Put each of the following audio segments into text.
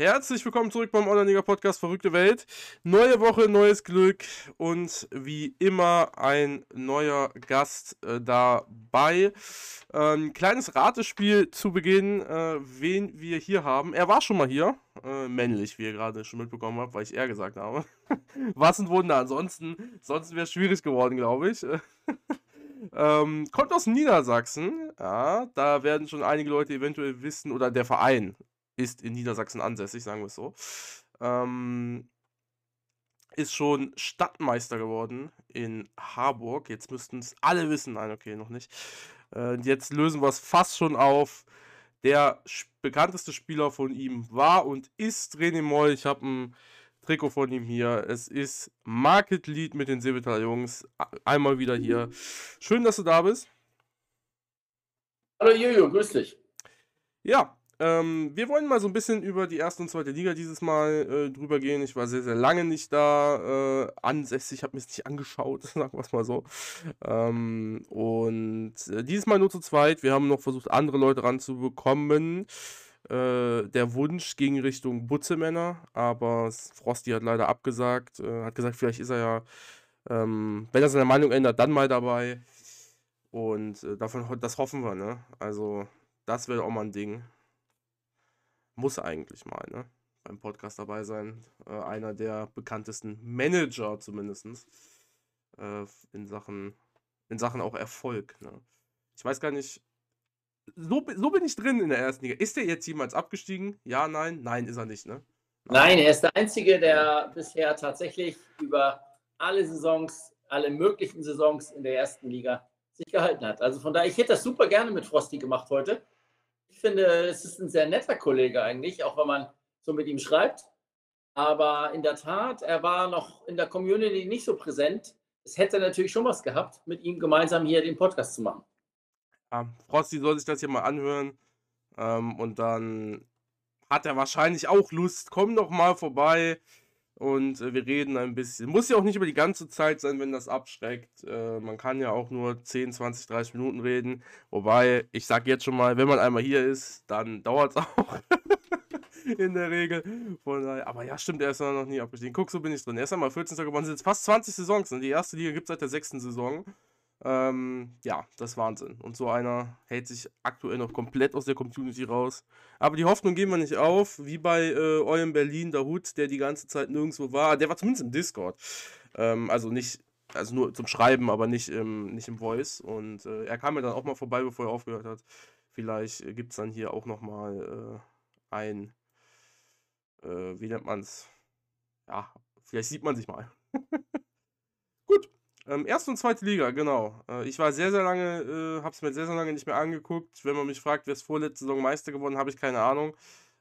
Herzlich willkommen zurück beim Online-Liga-Podcast Verrückte Welt. Neue Woche, neues Glück und wie immer ein neuer Gast äh, dabei. Ähm, kleines Ratespiel zu Beginn, äh, wen wir hier haben. Er war schon mal hier, äh, männlich, wie ihr gerade schon mitbekommen habt, weil ich er gesagt habe. Was ein Wunder, ansonsten, sonst wäre es schwierig geworden, glaube ich. ähm, kommt aus Niedersachsen, ja, da werden schon einige Leute eventuell wissen, oder der Verein ist in Niedersachsen ansässig, sagen wir es so. Ähm, ist schon Stadtmeister geworden in Harburg. Jetzt müssten es alle wissen. Nein, okay, noch nicht. Äh, jetzt lösen wir es fast schon auf. Der bekannteste Spieler von ihm war und ist René Moll. Ich habe ein Trikot von ihm hier. Es ist Market Lead mit den Seebetal Jungs. Einmal wieder hier. Schön, dass du da bist. Hallo Jojo, grüß dich. Ja, ähm, wir wollen mal so ein bisschen über die erste und zweite Liga dieses Mal äh, drüber gehen. Ich war sehr, sehr lange nicht da äh, ansässig, habe mir es nicht angeschaut, sagen wir es mal so. Ähm, und äh, dieses Mal nur zu zweit. Wir haben noch versucht, andere Leute ranzubekommen. Äh, der Wunsch ging Richtung Butzemänner, aber Frosty hat leider abgesagt. Äh, hat gesagt, vielleicht ist er ja, ähm, wenn er seine Meinung ändert, dann mal dabei. Und äh, davon, das hoffen wir, ne? Also, das wäre auch mal ein Ding muss eigentlich mal, ne? Beim Podcast dabei sein. Äh, einer der bekanntesten Manager zumindest. Äh, in Sachen, in Sachen auch Erfolg. Ne? Ich weiß gar nicht. So, so bin ich drin in der ersten Liga. Ist der jetzt jemals abgestiegen? Ja, nein? Nein, ist er nicht, ne? Nein, er ist der Einzige, der bisher tatsächlich über alle Saisons, alle möglichen Saisons in der ersten Liga sich gehalten hat. Also von daher, ich hätte das super gerne mit Frosty gemacht heute. Ich finde, es ist ein sehr netter Kollege eigentlich, auch wenn man so mit ihm schreibt. Aber in der Tat, er war noch in der Community nicht so präsent. Es hätte natürlich schon was gehabt, mit ihm gemeinsam hier den Podcast zu machen. Ja, Frosty soll sich das hier mal anhören. Ähm, und dann hat er wahrscheinlich auch Lust. Komm doch mal vorbei und äh, wir reden ein bisschen. Muss ja auch nicht über die ganze Zeit sein, wenn das abschreckt. Äh, man kann ja auch nur 10, 20, 30 Minuten reden. Wobei, ich sag jetzt schon mal, wenn man einmal hier ist, dann dauert es auch. In der Regel. Von daher, aber ja, stimmt, er ist noch nie abgestiegen. Guck, so bin ich drin. Er ist einmal 14. geworden, sind jetzt fast 20 Saisons. Und die erste Liga gibt es seit der sechsten Saison. Ähm, ja, das ist Wahnsinn. Und so einer hält sich aktuell noch komplett aus der Community raus. Aber die Hoffnung geben wir nicht auf, wie bei äh, eurem Berlin, der Hut, der die ganze Zeit nirgendwo war. Der war zumindest im Discord. Ähm, also nicht, also nur zum Schreiben, aber nicht im, nicht im Voice. Und äh, er kam mir dann auch mal vorbei, bevor er aufgehört hat. Vielleicht äh, gibt es dann hier auch nochmal äh, ein, äh, wie nennt man es? Ja, vielleicht sieht man sich mal. Ähm, erste und zweite Liga, genau. Äh, ich war sehr, sehr lange, äh, habe es mir sehr, sehr lange nicht mehr angeguckt. Wenn man mich fragt, wer ist vorletzte Saison Meister geworden, habe ich keine Ahnung.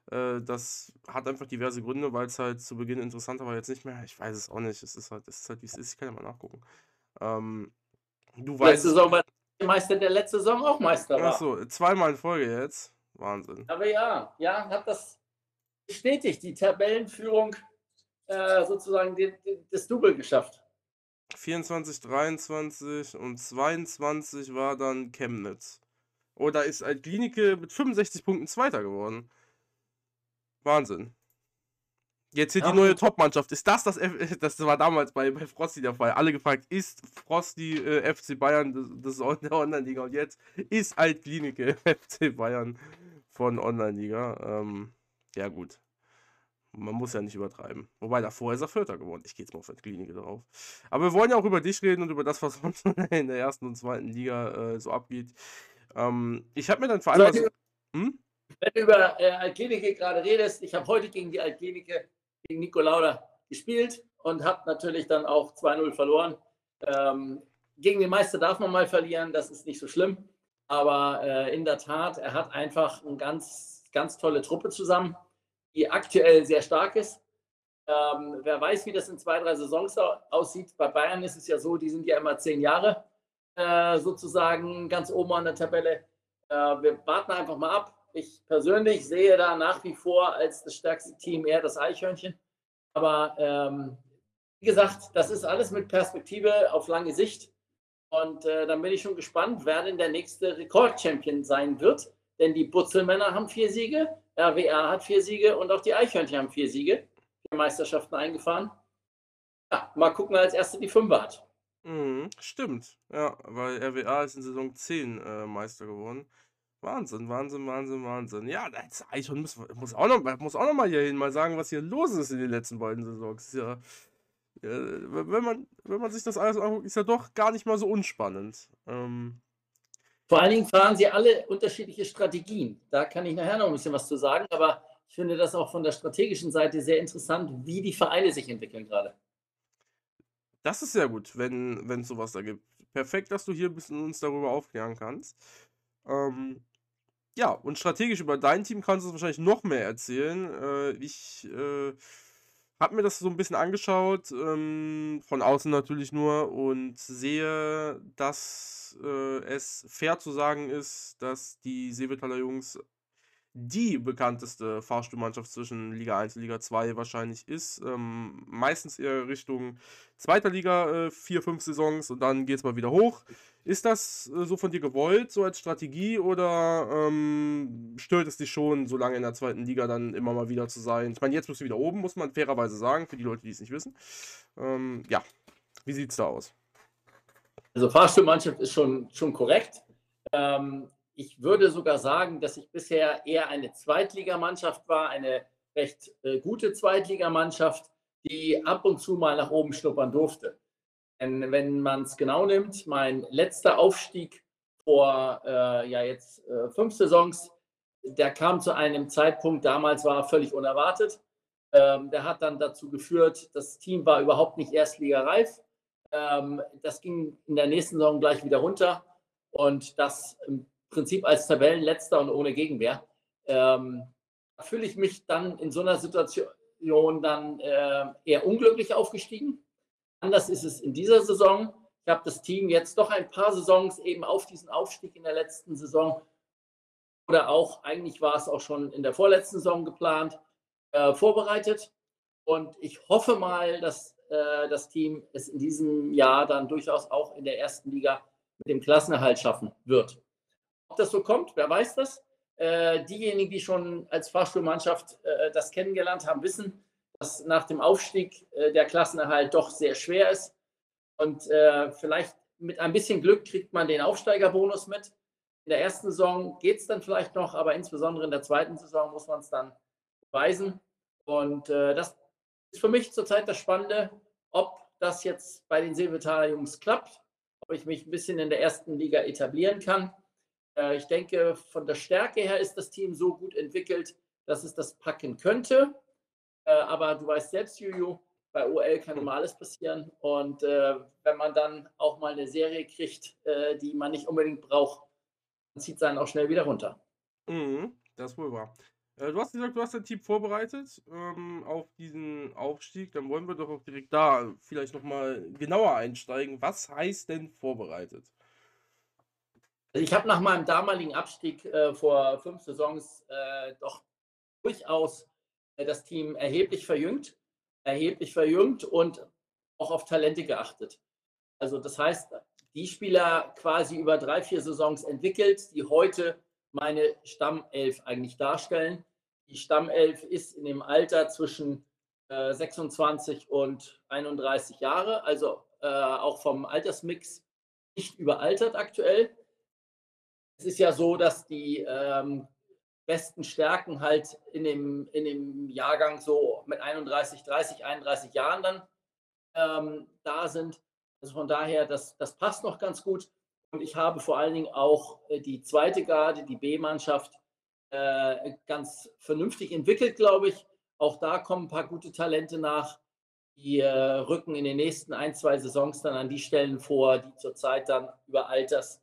Äh, das hat einfach diverse Gründe, weil es halt zu Beginn interessanter war, jetzt nicht mehr. Ich weiß es auch nicht. Es ist halt, es ist halt wie es ist. Ich kann ja mal nachgucken. Ähm, du weißt. Letzte Saison war der Meister, der letzte Saison auch Meister war. Achso, zweimal in Folge jetzt. Wahnsinn. Aber ja, ja, hat das bestätigt, die Tabellenführung äh, sozusagen das Double geschafft. 24, 23 und 22 war dann Chemnitz. Oder ist Altklinike mit 65 Punkten Zweiter geworden. Wahnsinn. Jetzt hier ja. die neue Top-Mannschaft. Ist das das F Das war damals bei, bei Frosty der Fall. Alle gefragt, ist Frosty äh, FC Bayern das, das der Online-Liga? Und jetzt ist Altklinike FC Bayern von Online-Liga. Ähm, ja, gut. Man muss ja nicht übertreiben. Wobei davor ist er Vierter geworden. Ich gehe jetzt mal auf die Klinik drauf. Aber wir wollen ja auch über dich reden und über das, was sonst in der ersten und zweiten Liga äh, so abgeht. Ähm, ich habe mir dann vor allem. Also, hm? Wenn du über äh, Altklinike gerade redest, ich habe heute gegen die Altklinike, gegen Nico Lauda gespielt und habe natürlich dann auch 2-0 verloren. Ähm, gegen den Meister darf man mal verlieren, das ist nicht so schlimm. Aber äh, in der Tat, er hat einfach eine ganz, ganz tolle Truppe zusammen die aktuell sehr stark ist. Ähm, wer weiß, wie das in zwei, drei Saisons aussieht. Bei Bayern ist es ja so, die sind ja immer zehn Jahre äh, sozusagen ganz oben an der Tabelle. Äh, wir warten einfach mal ab. Ich persönlich sehe da nach wie vor als das stärkste Team eher das Eichhörnchen. Aber ähm, wie gesagt, das ist alles mit Perspektive auf lange Sicht. Und äh, dann bin ich schon gespannt, wer denn der nächste Rekordchampion sein wird. Denn die Butzelmänner haben vier Siege, RWA hat vier Siege und auch die Eichhörnchen haben vier Siege, vier Meisterschaften eingefahren. Ja, mal gucken, wer als Erste die Fünfe hat. Mhm, stimmt. Ja, weil RWA ist in Saison 10 äh, Meister geworden. Wahnsinn, Wahnsinn, Wahnsinn, Wahnsinn. Ja, das Eichhorn muss, muss, auch noch, muss auch noch mal hier hin, mal sagen, was hier los ist in den letzten beiden Saisons. Ja, ja, wenn, man, wenn man sich das alles anguckt, ist ja doch gar nicht mal so unspannend. Ähm, Vor allen Dingen fahren sie alle unterschiedliche Strategien. Da kann ich nachher noch ein bisschen was zu sagen, aber ich finde das auch von der strategischen Seite sehr interessant, wie die Vereine sich entwickeln gerade. Das ist sehr gut, wenn es sowas da gibt. Perfekt, dass du hier ein bisschen uns darüber aufklären kannst. Ähm, ja, und strategisch über dein Team kannst du wahrscheinlich noch mehr erzählen. Äh, ich äh, habe mir das so ein bisschen angeschaut, ähm, von außen natürlich nur, und sehe, dass äh, es fair zu sagen ist, dass die Seevetaler Jungs die bekannteste Fahrstuhlmannschaft zwischen Liga 1 und Liga 2 wahrscheinlich ist. Ähm, meistens eher Richtung zweiter Liga, äh, vier, fünf Saisons und dann geht es mal wieder hoch. Ist das äh, so von dir gewollt, so als Strategie, oder ähm, stört es dich schon, so lange in der zweiten Liga dann immer mal wieder zu sein? Ich meine, jetzt bist du wieder oben, muss man fairerweise sagen, für die Leute, die es nicht wissen. Ähm, ja, wie sieht es da aus? Also Fahrstuhlmannschaft ist schon, schon korrekt. Ähm, ich würde sogar sagen, dass ich bisher eher eine Zweitligamannschaft war, eine recht äh, gute Zweitligamannschaft, die ab und zu mal nach oben schnuppern durfte. Denn wenn man es genau nimmt, mein letzter Aufstieg vor äh, ja jetzt äh, fünf Saisons, der kam zu einem Zeitpunkt, damals war er völlig unerwartet. Ähm, der hat dann dazu geführt, das Team war überhaupt nicht erstligareif. Ähm, das ging in der nächsten Saison gleich wieder runter. Und das im Prinzip als Tabellenletzter und ohne Gegenwehr, ähm, fühle ich mich dann in so einer Situation dann äh, eher unglücklich aufgestiegen. Anders ist es in dieser Saison. Ich habe das Team jetzt doch ein paar Saisons eben auf diesen Aufstieg in der letzten Saison oder auch, eigentlich war es auch schon in der vorletzten Saison geplant, äh, vorbereitet. Und ich hoffe mal, dass äh, das Team es in diesem Jahr dann durchaus auch in der ersten Liga mit dem Klassenerhalt schaffen wird. Ob das so kommt, wer weiß das. Äh, diejenigen, die schon als Fahrstuhlmannschaft äh, das kennengelernt haben, wissen, dass nach dem Aufstieg äh, der Klassenerhalt doch sehr schwer ist. Und äh, vielleicht mit ein bisschen Glück kriegt man den Aufsteigerbonus mit. In der ersten Saison geht es dann vielleicht noch, aber insbesondere in der zweiten Saison muss man es dann beweisen. Und äh, das ist für mich zurzeit das Spannende, ob das jetzt bei den Seevetaler Jungs klappt, ob ich mich ein bisschen in der ersten Liga etablieren kann äh, ich denke, von der Stärke her ist das Team so gut entwickelt, dass es das packen könnte. Äh, aber du weißt selbst, Juju, bei OL kann immer alles passieren. Und äh, wenn man dann auch mal eine Serie kriegt, die man nicht unbedingt braucht, dann zieht es einen auch schnell wieder runter. Mhm, das wohl wahr. Du hast gesagt, du hast dein Team vorbereitet ähm, auf diesen Aufstieg. Dann wollen wir doch auch direkt da vielleicht nochmal genauer einsteigen. Was heißt denn vorbereitet? Ich habe nach meinem damaligen Abstieg äh, vor fünf Saisons äh, doch durchaus äh, das Team erheblich verjüngt, erheblich verjüngt und auch auf Talente geachtet. Also das heißt, die Spieler quasi über drei, vier Saisons entwickelt, die heute meine Stammelf eigentlich darstellen. Die Stammelf ist in dem Alter zwischen 26 äh, und 31 Jahre, also äh, auch vom Altersmix nicht überaltert aktuell es ist ja so, dass die ähm, besten Stärken halt in dem, in dem Jahrgang so mit 31, 30, 31 Jahren dann ähm, da sind. Also von daher, das, das passt noch ganz gut. Und ich habe vor allen Dingen auch äh, die zweite Garde, die B-Mannschaft, äh, ganz vernünftig entwickelt, glaube ich. Auch da kommen ein paar gute Talente nach. Die äh, rücken in den nächsten ein, zwei Saisons dann an die Stellen vor, die zurzeit dann über Alters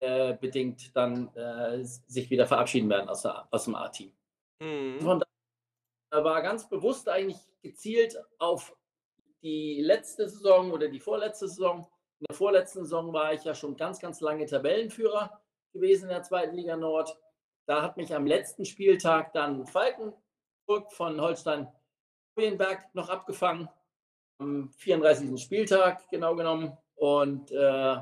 äh, bedingt dann äh, sich wieder verabschieden werden aus, der, aus dem A-Team. Mhm. Von daher war ganz bewusst eigentlich gezielt auf die letzte Saison oder die vorletzte Saison. In der vorletzten Saison war ich ja schon ganz, ganz lange Tabellenführer gewesen in der zweiten Liga Nord. Da hat mich am letzten Spieltag dann Falkenburg von Holstein Hohenberg noch abgefangen. Am 34. Spieltag genau genommen. Und äh,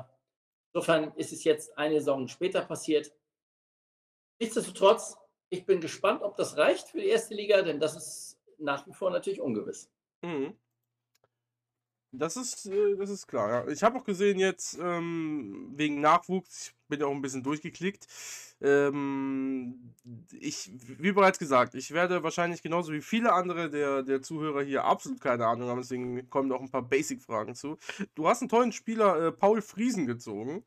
Insofern ist es jetzt eine Saison später passiert. Nichtsdestotrotz Ich bin gespannt, ob das reicht für die erste Liga, denn das ist nach wie vor natürlich ungewiss. Mhm. Das ist, äh, das ist klar, ja. Ich habe auch gesehen jetzt, ähm, wegen Nachwuchs, bin ja auch ein bisschen durchgeklickt. Ähm, ich, wie bereits gesagt, ich werde wahrscheinlich genauso wie viele andere der, der Zuhörer hier absolut keine Ahnung haben, deswegen kommen auch ein paar Basic-Fragen zu. Du hast einen tollen Spieler, äh, Paul Friesen, gezogen.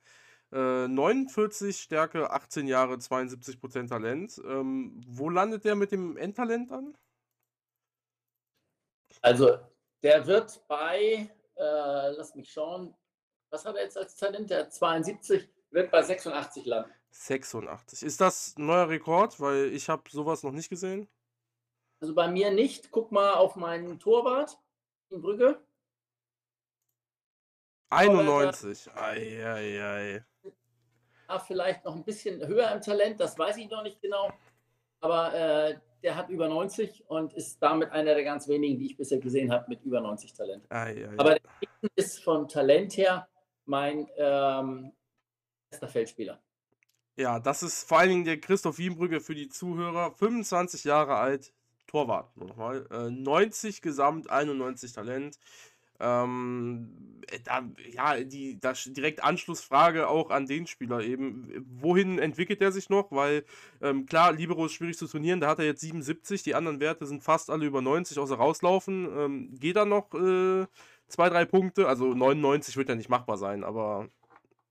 Äh, 49 Stärke, 18 Jahre, 72% Talent. Ähm, wo landet der mit dem Endtalent dann? Also, der wird bei, äh, lass mich schauen, was hat er jetzt als Talent? Der hat 72, wird bei 86 landen. 86. Ist das ein neuer Rekord? Weil ich habe sowas noch nicht gesehen. Also bei mir nicht. Guck mal auf meinen Torwart in Brügge. 91. Eieiei. Ah, vielleicht noch ein bisschen höher im Talent, das weiß ich noch nicht genau. Aber äh, der hat über 90 und ist damit einer der ganz wenigen, die ich bisher gesehen habe, mit über 90 Talent. Eieiei. Aber der ist von Talent her mein ähm, bester Feldspieler. Ja, das ist vor allen Dingen der Christoph Wienbrügge für die Zuhörer. 25 Jahre alt, Torwart, nochmal. Äh, 90 Gesamt, 91 Talent. Ähm, äh, da, ja, die da direkt Anschlussfrage auch an den Spieler eben. Wohin entwickelt er sich noch? Weil, ähm, klar, Libero ist schwierig zu turnieren, da hat er jetzt 77, die anderen Werte sind fast alle über 90, außer rauslaufen. Ähm, geht da noch äh, zwei, drei Punkte? Also 99 wird ja nicht machbar sein, aber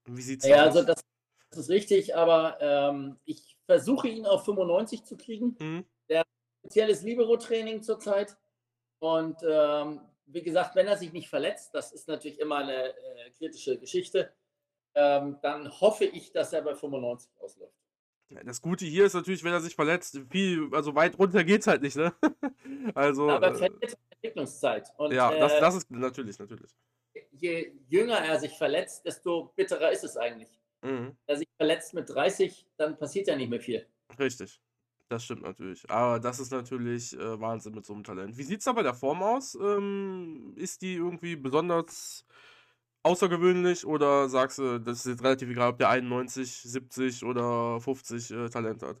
wie sieht's ja, aus? Also das, das ist richtig, aber ähm, ich versuche ihn auf 95 zu kriegen. Mhm. Der spezielles Libero-Training zurzeit. Und ähm, wie gesagt, wenn er sich nicht verletzt, das ist natürlich immer eine äh, kritische Geschichte, ähm, dann hoffe ich, dass er bei 95 ausläuft. Das Gute hier ist natürlich, wenn er sich verletzt, viel, also weit runter geht's halt nicht, ne? Also, Aber äh, verletzt Entwicklungszeit. Und ja, das, äh, das ist natürlich, natürlich. Je jünger er sich verletzt, desto bitterer ist es eigentlich. Mhm. Er sich verletzt mit 30, dann passiert ja nicht mehr viel. Richtig. Das stimmt natürlich. Aber das ist natürlich äh, Wahnsinn mit so einem Talent. Wie sieht's da bei der Form aus? Ähm, ist die irgendwie besonders außergewöhnlich oder sagst du, das ist jetzt relativ egal, ob der 91, 70 oder 50 äh, Talent hat?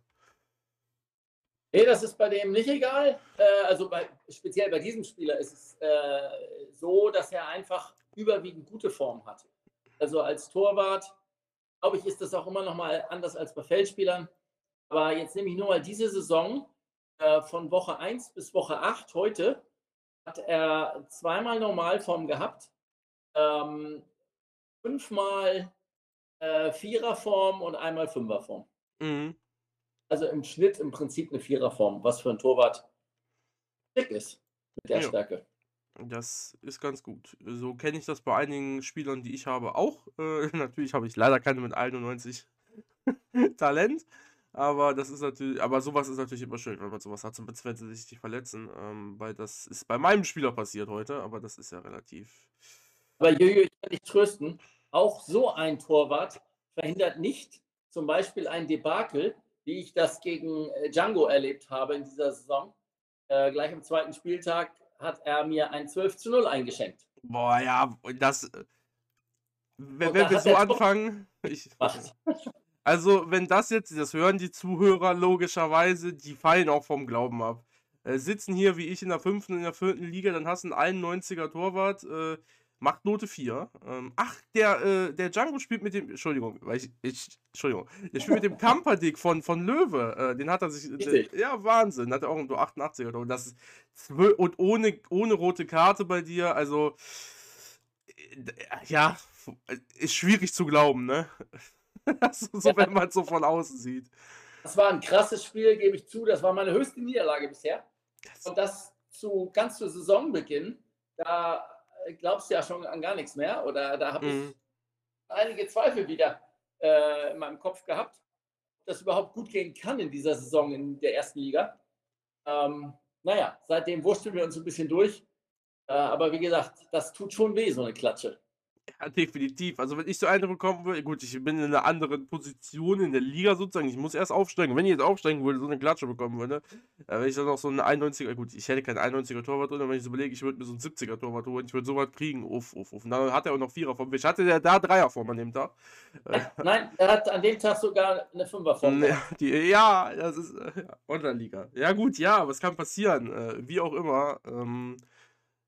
Nee, das ist bei dem nicht egal. Äh, also bei, speziell bei diesem Spieler ist es äh, so, dass er einfach überwiegend gute Form hat. Also als Torwart, glaube ich, ist das auch immer noch mal anders als bei Feldspielern. Aber jetzt nehme ich nur mal diese Saison äh, von Woche 1 bis Woche 8 heute hat er zweimal Normalform gehabt, ähm, fünfmal äh, Viererform und einmal Fünferform. Mhm. Also im Schnitt im Prinzip eine Viererform, was für ein Torwart dick ist mit der Ja. Stärke. Das ist ganz gut. So kenne ich das bei einigen Spielern, die ich habe, auch. Äh, natürlich habe ich leider keine mit 91 Talent. Aber das ist natürlich, aber sowas ist natürlich immer schön, wenn man sowas hat, sonst wenn sie sich nicht verletzen. Ähm, weil das ist bei meinem Spieler passiert heute, aber das ist ja relativ. Aber Jojo, ich kann dich trösten, auch so ein Torwart verhindert nicht zum Beispiel ein Debakel, wie ich das gegen äh, Django erlebt habe in dieser Saison. Äh, gleich am zweiten Spieltag hat er mir ein 12 zu 0 eingeschenkt. Boah, ja, das. äh, Wenn, Und wenn wir so anfangen. Ich. Also, wenn das jetzt, das hören die Zuhörer logischerweise, die fallen auch vom Glauben ab. Äh, sitzen hier wie ich in der fünften, in der vierten Liga, dann hast du einen 91er Torwart, äh, macht Note 4. Ähm, ach, der, äh, der Django spielt mit dem, Entschuldigung, weil ich, ich Entschuldigung, der spielt mit dem Kamperdick von, von Löwe. Äh, den hat er sich, Richtig. ja, Wahnsinn, hat er auch um so 88er Tor. Das ist und ohne, ohne rote Karte bei dir, also, äh, ja, ist schwierig zu glauben, ne? so, so Ja. wenn man es so von außen sieht. Das war ein krasses Spiel, gebe ich zu. Das war meine höchste Niederlage bisher. Und das zu ganz zu Saisonbeginn, da äh, glaubst du ja schon an gar nichts mehr. Oder da habe Mhm. ich einige Zweifel wieder äh, in meinem Kopf gehabt, ob das überhaupt gut gehen kann in dieser Saison in der ersten Liga. Ähm, naja, seitdem wurschteln wir uns ein bisschen durch. Äh, aber wie gesagt, das tut schon weh, so eine Klatsche. Ja, definitiv. Also, wenn ich so eine bekommen würde gut, ich bin in einer anderen Position in der Liga sozusagen. Ich muss erst aufsteigen. Wenn ich jetzt aufsteigen würde, so eine Klatsche bekommen würde, äh, wenn ich dann noch so 'n 91er gut, ich hätte keinen 91er Torwart drin, aber wenn ich so überlege, ich würde mir so 'n 70er Torwart holen, ich würde so was kriegen. Uff, uff, uff. Und dann hat er auch noch Vierer vom Wisch. Hatte der da Dreierform an dem Tag? Äh, nein, er hat an dem Tag sogar eine Fünferform. Ne, die ja, das ist, äh, Online-Liga. Ja gut, ja, was kann passieren? Äh, wie auch immer, ähm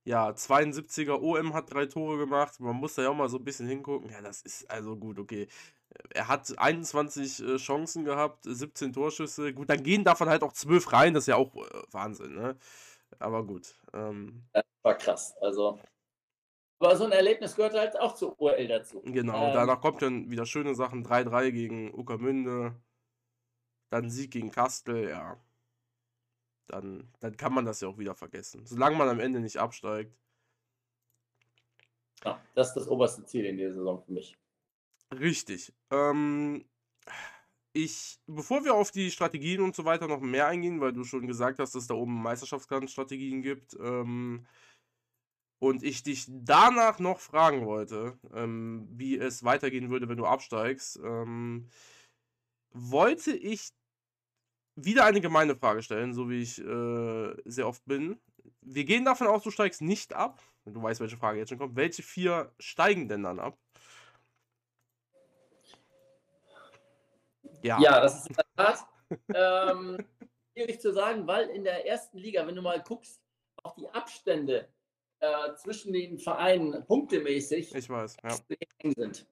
ja, 72er OM hat drei Tore gemacht. Man muss da ja auch mal so ein bisschen hingucken. Ja, das ist also gut, okay. Er hat 21 äh, Chancen gehabt, 17 Torschüsse. Gut, dann gehen davon halt auch 12 rein. Das ist ja auch äh, Wahnsinn, ne? Aber gut. Ähm, Das war krass. Also, aber so ein Erlebnis gehört halt auch zur URL dazu. genau, Ähm, danach kommt dann wieder schöne Sachen. 3-3 gegen Uckermünde. Dann Sieg gegen Kastel, ja. Dann, dann kann man das ja auch wieder vergessen. Solange man am Ende nicht absteigt. ja, das ist das oberste Ziel in dieser Saison für mich. Richtig. Ähm, ich, bevor wir auf die Strategien und so weiter noch mehr eingehen, weil du schon gesagt hast, dass es da oben Meisterschaftsstrategien gibt, ähm, und ich dich danach noch fragen wollte, ähm, wie es weitergehen würde, wenn du absteigst, ähm, wollte ich wieder eine gemeine Frage stellen, so wie ich äh, sehr oft bin. Wir gehen davon aus, du steigst nicht ab. Du weißt, welche Frage jetzt schon kommt. Welche vier steigen denn dann ab? Ja. Ja, das ist in der Tat ähm, schwierig zu sagen, weil in der ersten Liga, wenn du mal guckst, auch die Abstände äh, zwischen den Vereinen punktemäßig Ich weiß, ja. sind.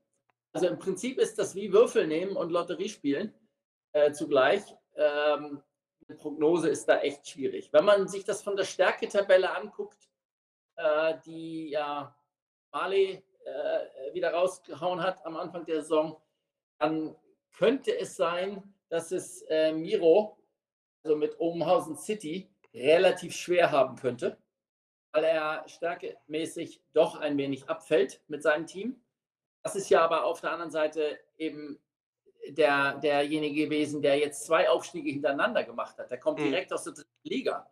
Also im Prinzip ist das wie Würfel nehmen und Lotterie spielen äh, zugleich. Ähm, eine Prognose ist da echt schwierig. Wenn man sich das von der Stärketabelle anguckt, äh, die ja Mali äh, wieder rausgehauen hat am Anfang der Saison, dann könnte es sein, dass es äh, Miro, also mit Obenhausen City, relativ schwer haben könnte, weil er stärkemäßig doch ein wenig abfällt mit seinem Team. Das ist ja aber auf der anderen Seite eben der, derjenige gewesen, der jetzt zwei Aufstiege hintereinander gemacht hat. Der kommt Mhm. direkt aus der dritten Liga.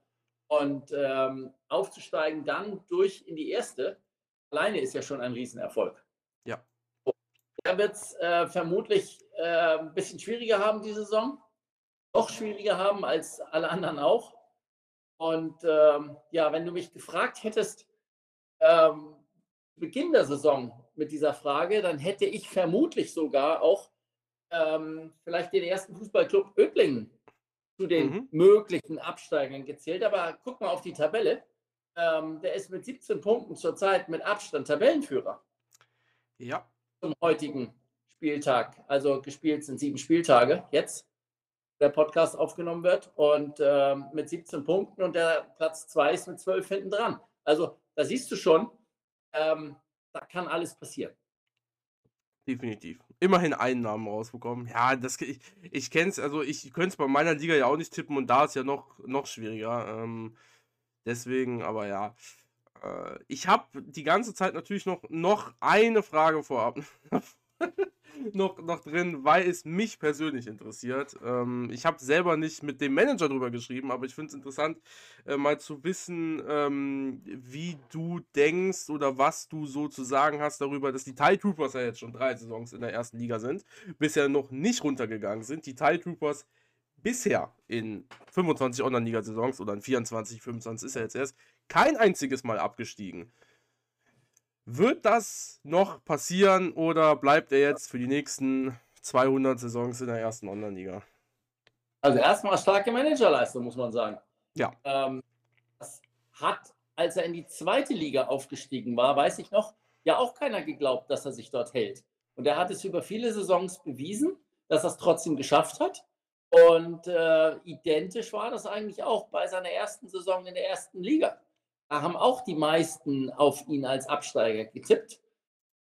Und ähm, aufzusteigen dann durch in die erste, alleine ist ja schon ein Riesenerfolg. Ja. Er wird es äh, vermutlich äh, ein bisschen schwieriger haben, die Saison. Noch schwieriger haben als alle anderen auch. Und ähm, ja, wenn du mich gefragt hättest, ähm, Beginn der Saison mit dieser Frage, dann hätte ich vermutlich sogar auch ähm, vielleicht den ersten Fußballclub Öblingen zu den Mhm. möglichen Absteigern gezählt. Aber guck mal auf die Tabelle. Ähm, der ist mit 17 Punkten zurzeit mit Abstand Tabellenführer Ja. zum heutigen Spieltag. Also gespielt sind sieben Spieltage jetzt, der Podcast aufgenommen wird. Und ähm, mit 17 Punkten und der Platz 2 ist mit 12 hinten dran. Also da siehst du schon, ähm, da kann alles passieren. Definitiv. Immerhin Einnahmen rausbekommen. Ja, das, ich, ich kenne es, also ich könnte es bei meiner Liga ja auch nicht tippen und da ist ja noch, noch schwieriger. Ähm, deswegen, aber ja. Äh, ich habe die ganze Zeit natürlich noch, noch eine Frage vorab noch, noch drin, weil es mich persönlich interessiert. Ähm, ich habe selber nicht mit dem Manager drüber geschrieben, aber ich finde es interessant, äh, mal zu wissen, ähm, wie du denkst oder was du so zu sagen hast darüber, dass die Tide Troopers ja jetzt schon drei Saisons in der ersten Liga sind, bisher noch nicht runtergegangen sind. Die Tide Troopers bisher in 25 Online-Liga-Saisons oder in 24, 25 ist er jetzt erst, kein einziges Mal abgestiegen. Wird das noch passieren oder bleibt er jetzt für die nächsten 200 Saisons in der ersten Online-Liga? Also erstmal starke Managerleistung, muss man sagen. Ja. Ähm, das hat, als er in die zweite Liga aufgestiegen war, weiß ich noch, ja auch keiner geglaubt, dass er sich dort hält. Und er hat es über viele Saisons bewiesen, dass er es trotzdem geschafft hat. Und äh, identisch war das eigentlich auch bei seiner ersten Saison in der ersten Liga. Haben auch die meisten auf ihn als Absteiger getippt.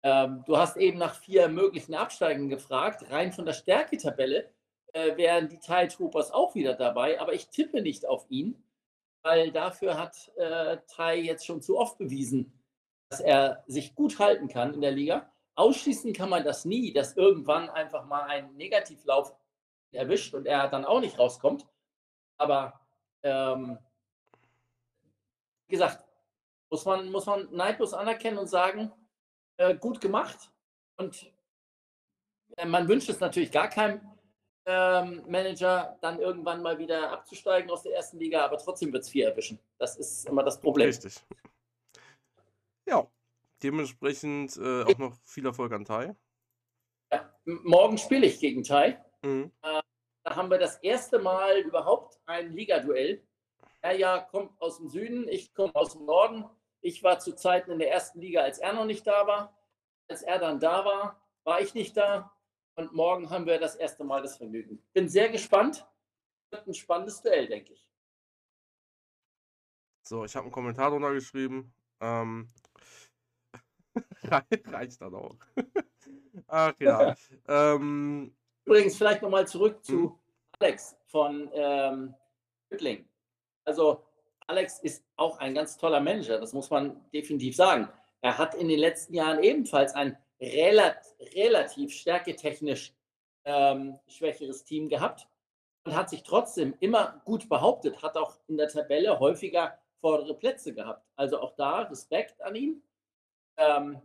Ähm, du hast eben nach vier möglichen Absteigern gefragt. Rein von der Stärketabelle äh, wären die Tide Troopers auch wieder dabei, aber ich tippe nicht auf ihn, weil dafür hat äh, Tai jetzt schon zu oft bewiesen, dass er sich gut halten kann in der Liga. Ausschließen kann man das nie, dass irgendwann einfach mal ein Negativlauf erwischt und er dann auch nicht rauskommt. Aber ähm, gesagt, muss man, muss man neidlos anerkennen und sagen, äh, gut gemacht. Und äh, man wünscht es natürlich gar keinem ähm, Manager, dann irgendwann mal wieder abzusteigen aus der ersten Liga, aber trotzdem wird es vier erwischen. Das ist immer das Problem. Richtig. Ja, dementsprechend äh, auch noch viel Erfolg an Tai. Ja, morgen spiele ich gegen Tai. Mhm. Äh, da haben wir das erste Mal überhaupt ein Ligaduell. Er ja kommt aus dem Süden, ich komme aus dem Norden. Ich war zu Zeiten in der ersten Liga, als er noch nicht da war. Als er dann da war, war ich nicht da. Und morgen haben wir das erste Mal das Vergnügen. Bin sehr gespannt. Wird ein spannendes Duell, denke ich. So, ich habe einen Kommentar drunter geschrieben. Ähm, reicht dann auch. Ach ja. ähm, Übrigens, vielleicht nochmal zurück zu Mhm. Alex von ähm, Hüttling. Also, Alex ist auch ein ganz toller Manager, das muss man definitiv sagen. Er hat in den letzten Jahren ebenfalls ein relat relativ stärketechnisch ähm, schwächeres Team gehabt und hat sich trotzdem immer gut behauptet, hat auch in der Tabelle häufiger vordere Plätze gehabt. Also auch da Respekt an ihn. Ähm,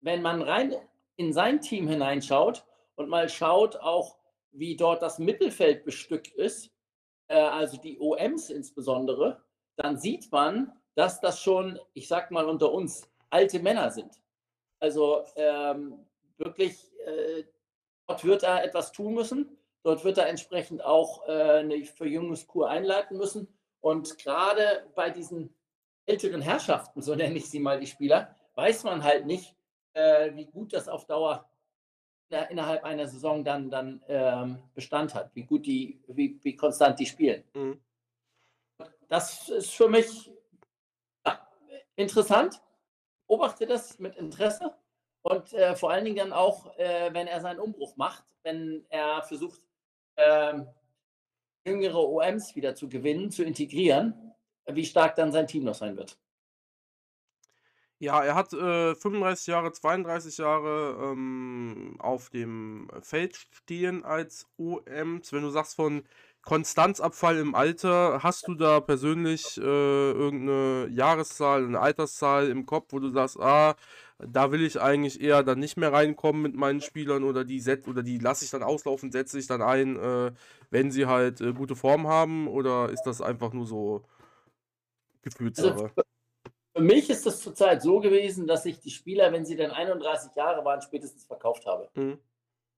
wenn man rein in sein Team hineinschaut und mal schaut auch, wie dort das Mittelfeld bestückt ist, also die OMs insbesondere, dann sieht man, dass das schon, ich sag mal unter uns, alte Männer sind. Also ähm, wirklich, äh, dort wird er etwas tun müssen. Dort wird er entsprechend auch äh, eine Verjüngungskur einleiten müssen. Und gerade bei diesen älteren Herrschaften, so nenne ich sie mal die Spieler, weiß man halt nicht, äh, wie gut das auf Dauer innerhalb einer Saison dann, dann ähm, Bestand hat, wie gut die, wie, wie konstant die spielen. mhm. Das ist für mich ja, interessant. Beobachte das mit Interesse und äh, vor allen Dingen dann auch, äh, wenn er seinen Umbruch macht, wenn er versucht, ähm, jüngere OMs wieder zu gewinnen, zu integrieren, wie stark dann sein Team noch sein wird. Ja, er hat äh, 35 Jahre, 32 Jahre ähm, auf dem Feld stehen als OMs. Wenn du sagst von Konstanzabfall im Alter, hast du da persönlich äh, irgendeine Jahreszahl, eine Alterszahl im Kopf, wo du sagst, ah, da will ich eigentlich eher dann nicht mehr reinkommen mit meinen Spielern oder die set oder die lasse ich dann auslaufen, setze ich dann ein, äh, wenn sie halt äh, gute Form haben oder ist das einfach nur so Gefühlssache? Also für mich ist das zurzeit so gewesen, dass ich die Spieler, wenn sie dann 31 Jahre waren, spätestens verkauft habe. Mhm.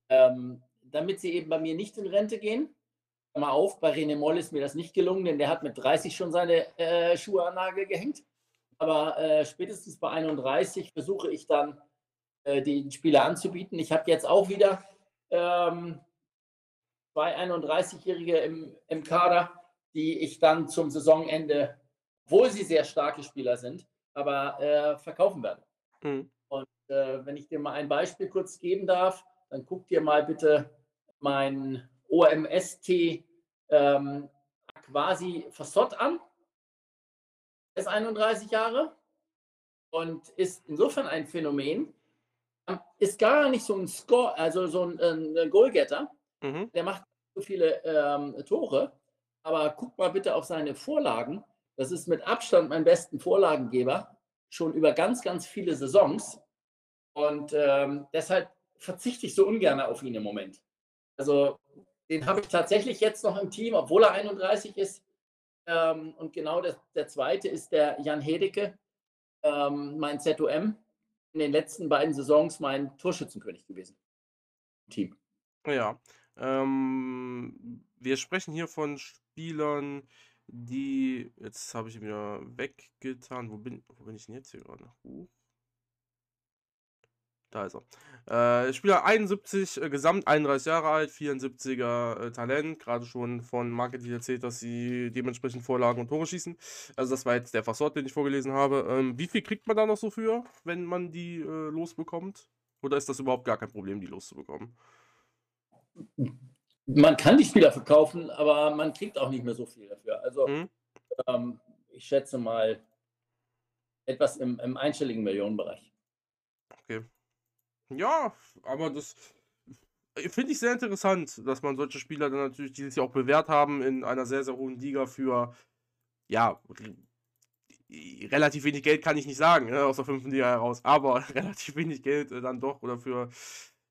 ähm, damit sie eben bei mir nicht in Rente gehen. Hör Mal auf, bei René Moll ist mir das nicht gelungen, denn der hat mit 30 schon seine äh, Schuhe an Nagel gehängt. Aber äh, spätestens bei 31 versuche ich dann, äh, den Spieler anzubieten. Ich habe jetzt auch wieder ähm, zwei 31-Jährige im, im Kader, die ich dann zum Saisonende, obwohl sie sehr starke Spieler sind, aber äh, verkaufen werde. Mhm. Äh, wenn ich dir mal ein Beispiel kurz geben darf, dann guck dir mal bitte mein OMST ähm, quasi Fassott an. Er ist 31 Jahre und ist insofern ein Phänomen. Ähm, Ist gar nicht so ein Score, also so ein, ein Goalgetter. Mhm. Der macht so viele ähm, Tore, aber guck mal bitte auf seine Vorlagen. Das ist mit Abstand mein besten Vorlagengeber, schon über ganz, ganz viele Saisons. Und ähm, deshalb verzichte ich so ungern auf ihn im Moment. Also den habe ich tatsächlich jetzt noch im Team, obwohl er 31 ist. Ähm, und genau das, der zweite ist der Jan Hedecke, ähm, mein ZOM. In den letzten beiden Saisons mein Torschützenkönig gewesen. Team. Ja. Ähm, wir sprechen hier von Spielern, die. Jetzt habe ich wieder weggetan. Wo bin, wo bin ich denn jetzt hier gerade? Huch. Da ist er. Äh, Spieler 71, äh, Gesamt 31 Jahre alt, 74er äh, Talent, gerade schon von Marketing erzählt, dass sie dementsprechend Vorlagen und Tore schießen. Also das war jetzt der Fassort, den ich vorgelesen habe. Ähm, wie viel kriegt man da noch so für, wenn man die äh, losbekommt? Oder ist das überhaupt gar kein Problem, die loszubekommen? Man kann die Spieler verkaufen, aber man kriegt auch nicht mehr so viel dafür. Also Mhm. ähm, ich schätze mal etwas im, im einstelligen Millionenbereich. Ja, aber das finde ich sehr interessant, dass man solche Spieler dann natürlich, die sich auch bewährt haben in einer sehr, sehr hohen Liga für, ja, relativ wenig Geld kann ich nicht sagen, ne, aus der fünften Liga heraus, aber relativ wenig Geld äh, dann doch oder für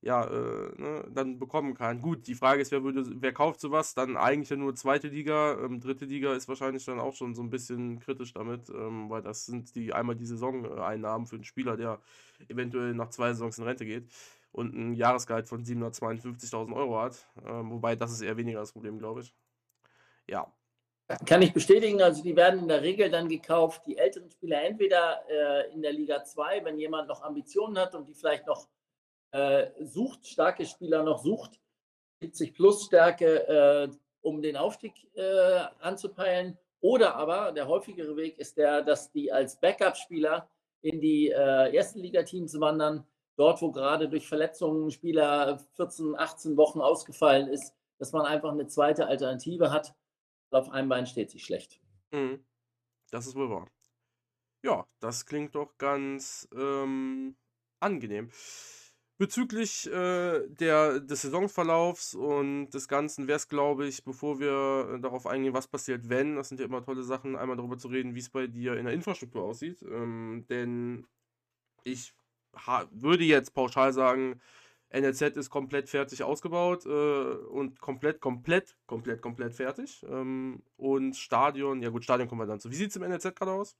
ja, äh, ne, dann bekommen kann. Gut, die Frage ist, wer würde, wer kauft sowas? Dann eigentlich ja nur zweite Liga. Ähm, dritte Liga ist wahrscheinlich dann auch schon so ein bisschen kritisch damit, ähm, weil das sind die einmal die Saisoneinnahmen für einen Spieler, der eventuell nach zwei Saisons in Rente geht und ein Jahresgehalt von 752.000 Euro hat. Ähm, wobei das ist eher weniger das Problem, glaube ich. Ja. Kann ich bestätigen, also die werden in der Regel dann gekauft, die älteren Spieler entweder äh, in der Liga 2, wenn jemand noch Ambitionen hat und die vielleicht noch äh, sucht, starke Spieler noch sucht, 70 plus Stärke, äh, um den Aufstieg äh, anzupeilen. Oder aber der häufigere Weg ist der, dass die als Backup-Spieler in die äh, ersten Ligateams wandern, dort, wo gerade durch Verletzungen Spieler 14, 18 Wochen ausgefallen ist, dass man einfach eine zweite Alternative hat. Auf einem Bein steht sich schlecht. Mhm. Das ist wohl wahr. Ja, das klingt doch ganz ähm, angenehm. Bezüglich äh, der, des Saisonverlaufs und des Ganzen wäre es, glaube ich, bevor wir äh, darauf eingehen, was passiert, wenn, das sind ja immer tolle Sachen, einmal darüber zu reden, wie es bei dir in der Infrastruktur aussieht. Ähm, denn ich würde jetzt pauschal sagen, NLZ ist komplett fertig ausgebaut äh, und komplett, komplett, komplett, komplett fertig. Ähm, und Stadion, ja gut, Stadion kommen wir dann zu. Wie sieht es im NLZ gerade aus?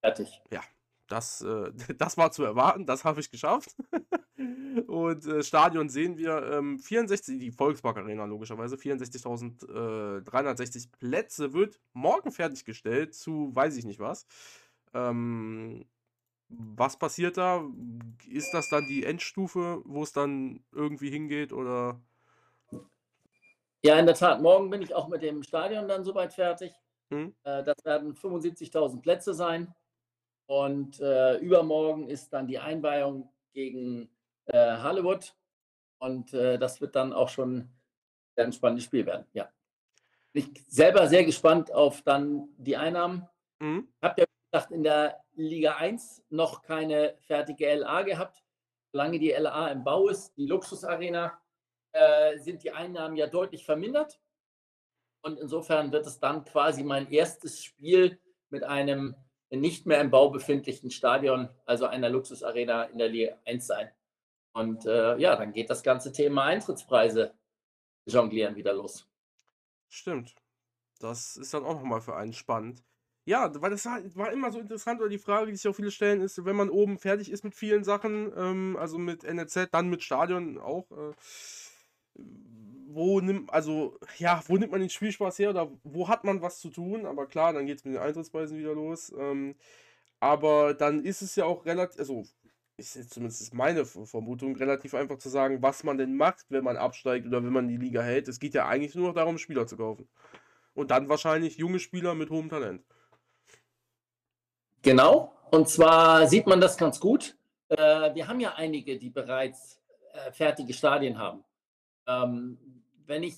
Fertig. Ja, das, äh, das war zu erwarten, das habe ich geschafft. und äh, Stadion sehen wir ähm, 64, die Volkspark Arena logischerweise, 64.360 Plätze wird morgen fertiggestellt zu weiß ich nicht was. Ähm, was passiert da? Ist das dann die Endstufe, wo es dann irgendwie hingeht oder? Ja, in der Tat. Morgen bin ich auch mit dem Stadion dann soweit fertig. Hm? Äh, das werden 75.000 Plätze sein. Und äh, übermorgen ist dann die Einweihung gegen äh, Hollywood. Und äh, das wird dann auch schon ein spannendes Spiel werden. Ja. Bin ich selber sehr gespannt auf dann die Einnahmen. Mhm. Habt ja gesagt, in der Liga 1 noch keine fertige LA gehabt. Solange die LA im Bau ist, die Luxusarena, äh, sind die Einnahmen ja deutlich vermindert. Und insofern wird es dann quasi mein erstes Spiel mit einem nicht mehr im Bau befindlichen Stadion, also einer Luxusarena in der Liga 1 sein. Und äh, ja, dann geht das ganze Thema Eintrittspreise jonglieren wieder los. Stimmt. Das ist dann auch nochmal für einen spannend. Ja, weil das war, immer so interessant, oder die Frage, die sich auch viele stellen, ist, wenn man oben fertig ist mit vielen Sachen, ähm, also mit NLZ, dann mit Stadion auch, äh, wo nimmt, also, ja, wo nimmt man den Spielspaß her oder wo hat man was zu tun? Aber klar, dann geht es mit den Eintrittspreisen wieder los. Ähm, aber dann ist es ja auch relativ, also, ist jetzt zumindest meine Vermutung, relativ einfach zu sagen, was man denn macht, wenn man absteigt oder wenn man die Liga hält. Es geht ja eigentlich nur noch darum, Spieler zu kaufen. Und dann wahrscheinlich junge Spieler mit hohem Talent. Genau, und zwar sieht man das ganz gut. Äh, wir haben ja einige, die bereits äh, fertige Stadien haben. Ähm, wenn ich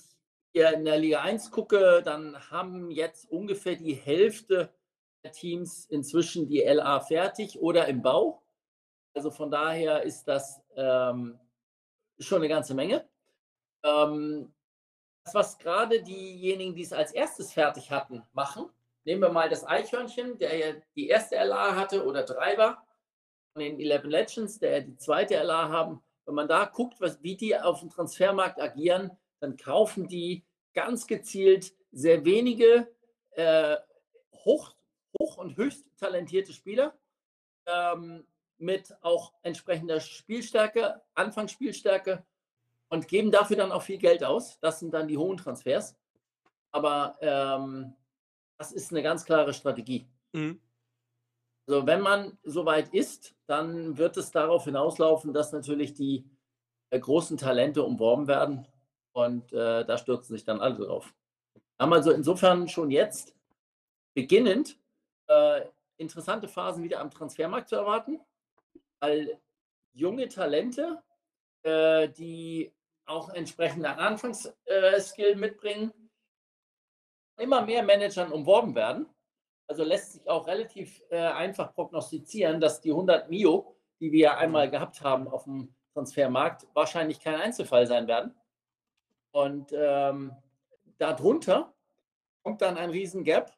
hier in der Liga 1 gucke, dann haben jetzt ungefähr die Hälfte der Teams inzwischen die LA fertig oder im Bau. Also von daher ist das ähm, schon eine ganze Menge. Ähm, das, was gerade diejenigen, die es als erstes fertig hatten, machen, nehmen wir mal das Eichhörnchen, der ja die erste LA hatte oder Treiber von den 11 Legends, der ja die zweite LA haben. Wenn man da guckt, was, wie die auf dem Transfermarkt agieren, dann kaufen die ganz gezielt sehr wenige äh, hoch, hoch und höchst talentierte Spieler ähm, mit auch entsprechender Spielstärke, Anfangsspielstärke und geben dafür dann auch viel Geld aus. Das sind dann die hohen Transfers. Aber ähm, das ist eine ganz klare Strategie. Mhm. Also wenn man soweit ist, dann wird es darauf hinauslaufen, dass natürlich die äh, großen Talente umworben werden und äh, da stürzen sich dann alle drauf. Haben also insofern schon jetzt beginnend äh, interessante Phasen wieder am Transfermarkt zu erwarten, weil junge Talente, äh, die auch entsprechenden Anfangsskill äh, mitbringen, immer mehr Managern umworben werden. Also lässt sich auch relativ äh, einfach prognostizieren, dass die 100 Mio, die wir einmal gehabt haben auf dem Transfermarkt, wahrscheinlich kein Einzelfall sein werden. Und ähm, darunter kommt dann ein riesen Gap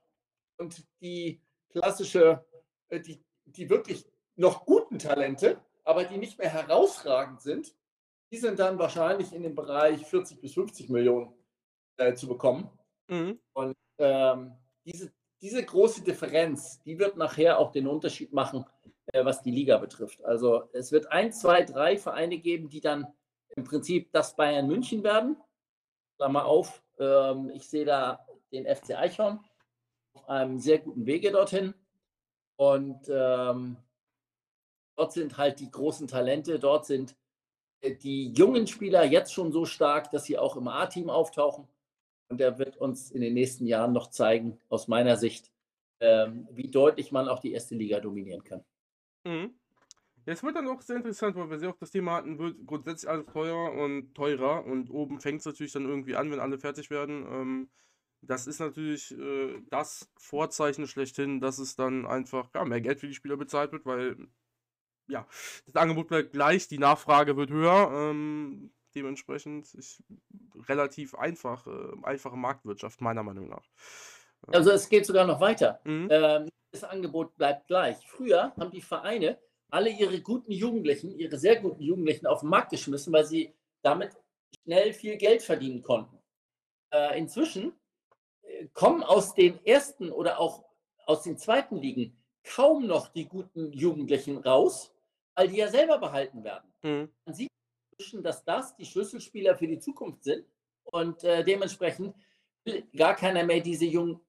und die klassische, äh, die, die wirklich noch guten Talente, aber die nicht mehr herausragend sind, die sind dann wahrscheinlich in dem Bereich 40 bis 50 Millionen äh, zu bekommen. Mhm. Und ähm, diese, diese große Differenz, die wird nachher auch den Unterschied machen, äh, was die Liga betrifft. Also es wird ein, zwei, drei Vereine geben, die dann im Prinzip das Bayern München werden. Klammer auf, ähm, ich sehe da den FC Eichhorn auf einem sehr guten Wege dorthin. Und ähm, dort sind halt die großen Talente, dort sind äh, die jungen Spieler jetzt schon so stark, dass sie auch im A-Team auftauchen. Und er wird uns in den nächsten Jahren noch zeigen, aus meiner Sicht, ähm, wie deutlich man auch die erste Liga dominieren kann. Mhm. Es wird dann auch sehr interessant, weil wir sehr oft das Thema hatten, wird grundsätzlich alles teuer und teurer und oben fängt es natürlich dann irgendwie an, wenn alle fertig werden. Ähm, das ist natürlich äh, das Vorzeichen schlechthin, dass es dann einfach ja, mehr Geld für die Spieler bezahlt wird, weil ja, das Angebot bleibt gleich, die Nachfrage wird höher. Ähm, dementsprechend ist relativ einfach, äh, einfache Marktwirtschaft, meiner Meinung nach. Also es geht sogar noch weiter. Mhm. Ähm, das Angebot bleibt gleich. Früher haben die Vereine alle ihre guten Jugendlichen, ihre sehr guten Jugendlichen auf den Markt geschmissen, weil sie damit schnell viel Geld verdienen konnten. Äh, inzwischen äh, kommen aus den ersten oder auch aus den zweiten Ligen kaum noch die guten Jugendlichen raus, weil die ja selber behalten werden. Mhm. Man sieht inzwischen, dass das die Schlüsselspieler für die Zukunft sind und äh, dementsprechend will gar keiner mehr diese, jungen,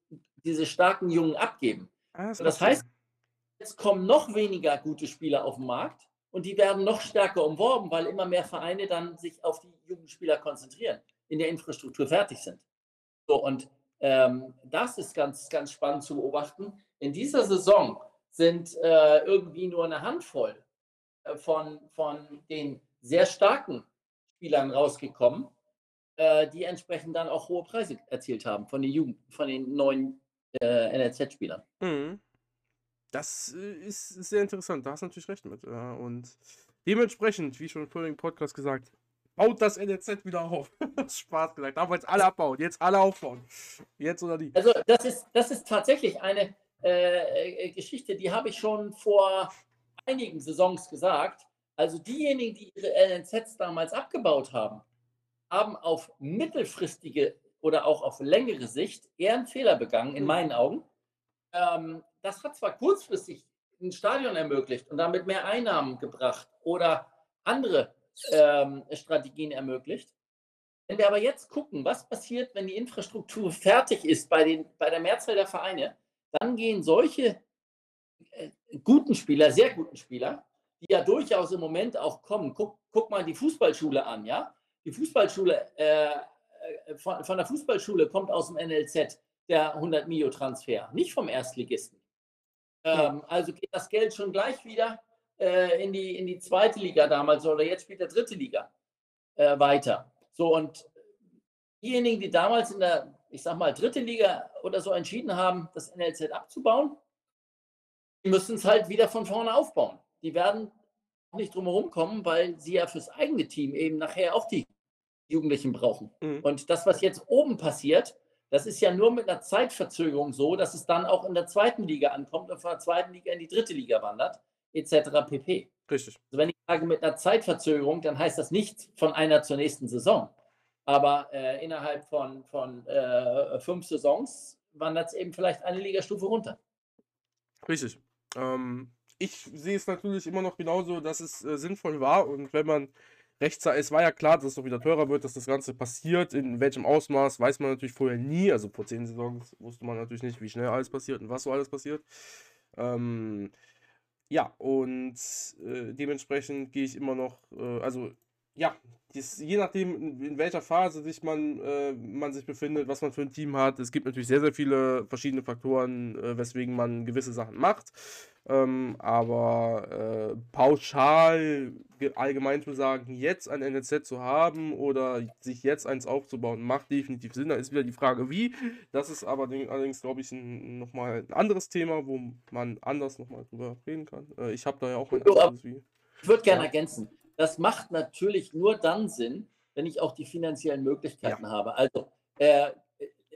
diese starken Jungen abgeben. Ah, das, das heißt, jetzt kommen noch weniger gute Spieler auf den Markt und die werden noch stärker umworben, weil immer mehr Vereine dann sich auf die jungen Spieler konzentrieren, in der Infrastruktur fertig sind. So, und ähm, das ist ganz, ganz spannend zu beobachten. In dieser Saison sind äh, irgendwie nur eine Handvoll äh, von, von den sehr starken Spielern rausgekommen, äh, die entsprechend dann auch hohe Preise erzielt haben von den Jugend, von den neuen äh, NLZ-Spielern. Mhm. Das äh, ist, ist, sehr interessant, da hast du natürlich recht mit. und dementsprechend, wie schon vorhin im Podcast gesagt, baut das NLZ wieder auf. Spaß gesagt. Da haben wir jetzt alle abbauen, jetzt alle aufbauen. Jetzt oder nie. Also das ist, das ist tatsächlich eine äh, Geschichte, die habe ich schon vor einigen Saisons gesagt. Also diejenigen, die ihre LNZs damals abgebaut haben, haben auf mittelfristige oder auch auf längere Sicht eher einen Fehler begangen, in hm. meinen Augen. Ähm, das hat zwar kurzfristig ein Stadion ermöglicht und damit mehr Einnahmen gebracht oder andere ähm, Strategien ermöglicht. Wenn wir aber jetzt gucken, was passiert, wenn die Infrastruktur fertig ist bei, den, bei der Mehrzahl der Vereine, dann gehen solche äh, guten Spieler, sehr guten Spieler, die ja durchaus im Moment auch kommen. Guck, guck mal die Fußballschule an, ja. Die Fußballschule, äh, äh von, von, der Fußballschule kommt aus dem NLZ der 100 Mio Transfer, nicht vom Erstligisten. Ähm, also geht das Geld schon gleich wieder äh, in, die, in die zweite Liga damals oder jetzt spielt der dritte Liga äh, weiter. So und diejenigen, die damals in der, ich sag mal, dritte Liga oder so entschieden haben, das NLZ abzubauen, die müssen es halt wieder von vorne aufbauen. Die werden nicht drum herum kommen, weil sie ja fürs eigene Team eben nachher auch die Jugendlichen brauchen. Mhm. Und das, was jetzt oben passiert, das ist ja nur mit einer Zeitverzögerung so, dass es dann auch in der zweiten Liga ankommt und von der zweiten Liga in die dritte Liga wandert, etc. pp. Richtig. Also wenn ich sage mit einer Zeitverzögerung, dann heißt das nicht von einer zur nächsten Saison. Aber äh, innerhalb von, von äh, fünf Saisons wandert es eben vielleicht eine Ligastufe runter. Richtig. Ähm, ich sehe es natürlich immer noch genauso, dass es äh, sinnvoll war und wenn man rechtzeitig, es war ja klar, dass es noch wieder teurer wird, dass das Ganze passiert, in welchem Ausmaß, weiß man natürlich vorher nie, also vor zehn Saisons wusste man natürlich nicht, wie schnell alles passiert und was so alles passiert. Ähm, ja, und äh, dementsprechend gehe ich immer noch, äh, also ja, das, je nachdem, in, welcher Phase sich man, äh, man sich befindet, was man für ein Team hat. Es gibt natürlich sehr, sehr viele verschiedene Faktoren, äh, weswegen man gewisse Sachen macht. Ähm, aber äh, pauschal allgemein zu sagen, jetzt ein NLZ zu haben oder sich jetzt eins aufzubauen, macht definitiv Sinn. Da ist wieder die Frage, wie. Das ist aber allerdings, glaube ich, ein, nochmal ein anderes Thema, wo man anders nochmal drüber reden kann. Äh, ich habe da ja auch ein anderes Wie. Ich würde gerne ja. ergänzen. Das macht natürlich nur dann Sinn, wenn ich auch die finanziellen Möglichkeiten ja. habe. Also äh,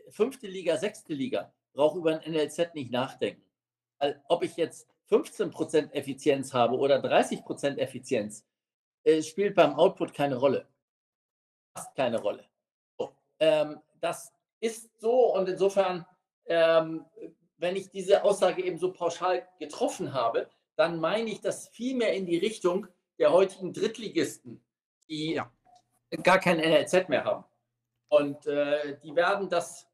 fünfte Liga, sechste Liga, brauche über ein NLZ nicht nachdenken. ob ich jetzt 15% Effizienz habe oder 30% Effizienz, äh, spielt beim Output keine Rolle. Fast keine Rolle. So, ähm, das ist so und insofern, ähm, wenn ich diese Aussage eben so pauschal getroffen habe, dann meine ich das viel mehr in die Richtung der heutigen Drittligisten, die ja. gar kein NLZ mehr haben. Und äh, die werden das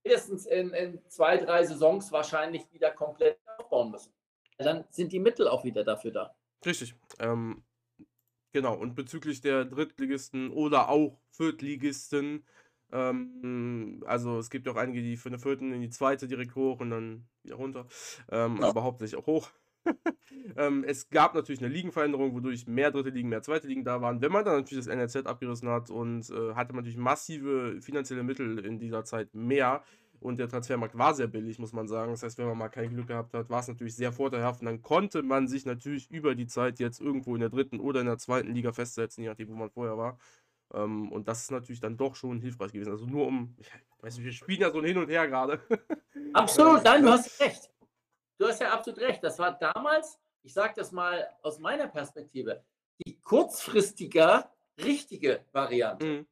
spätestens in, in, zwei, drei Saisons wahrscheinlich wieder komplett aufbauen müssen. Dann sind die Mittel auch wieder dafür da. Richtig. Ähm, genau. Und bezüglich der Drittligisten oder auch Viertligisten, ähm, also es gibt auch einige, die für eine Vierten in die zweite direkt hoch und dann wieder runter, ähm, ja. aber hauptsächlich auch hoch. ähm, es gab natürlich eine Ligenveränderung, wodurch mehr dritte Ligen, mehr zweite Ligen da waren. Wenn man dann natürlich das NLZ abgerissen hat und äh, hatte man natürlich massive finanzielle Mittel in dieser Zeit mehr. Und der Transfermarkt war sehr billig, muss man sagen. Das heißt, wenn man mal kein Glück gehabt hat, war es natürlich sehr vorteilhaft. Und dann konnte man sich natürlich über die Zeit jetzt irgendwo in der dritten oder in der zweiten Liga festsetzen, je nachdem, wo man vorher war. Ähm, und das ist natürlich dann doch schon hilfreich gewesen. Also nur um, ich weiß nicht, wir spielen ja so ein Hin und Her gerade. Absolut, nein, du hast recht. Du hast ja absolut recht. Das war damals, ich sage das mal aus meiner Perspektive, die kurzfristiger richtige Variante. Mhm.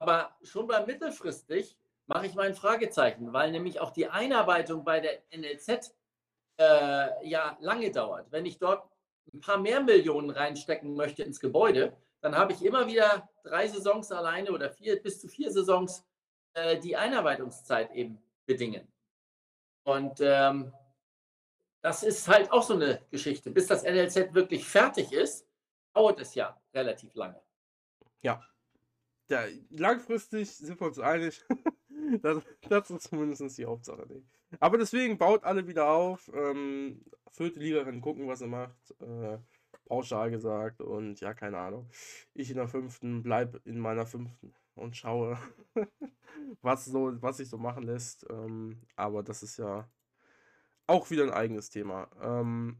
Aber schon bei mittelfristig mache ich mein Fragezeichen, weil nämlich auch die Einarbeitung bei der NLZ äh, ja lange dauert. Wenn ich dort ein paar mehr Millionen reinstecken möchte ins Gebäude, dann habe ich immer wieder drei Saisons alleine oder vier bis zu vier Saisons, äh, die Einarbeitungszeit eben bedingen. Und ähm, das ist halt auch so eine Geschichte. Bis das NLZ wirklich fertig ist, dauert es ja relativ lange. Ja. ja langfristig sind wir uns einig. das, das, ist zumindest die Hauptsache. Aber deswegen baut alle wieder auf. Ähm, vierte Liga kann gucken, was er macht. Äh, pauschal gesagt. Und ja, keine Ahnung. Ich in der fünften bleibe in meiner fünften und schaue, was, so, was sich so machen lässt. Ähm, aber das ist ja auch wieder ein eigenes Thema. Ähm,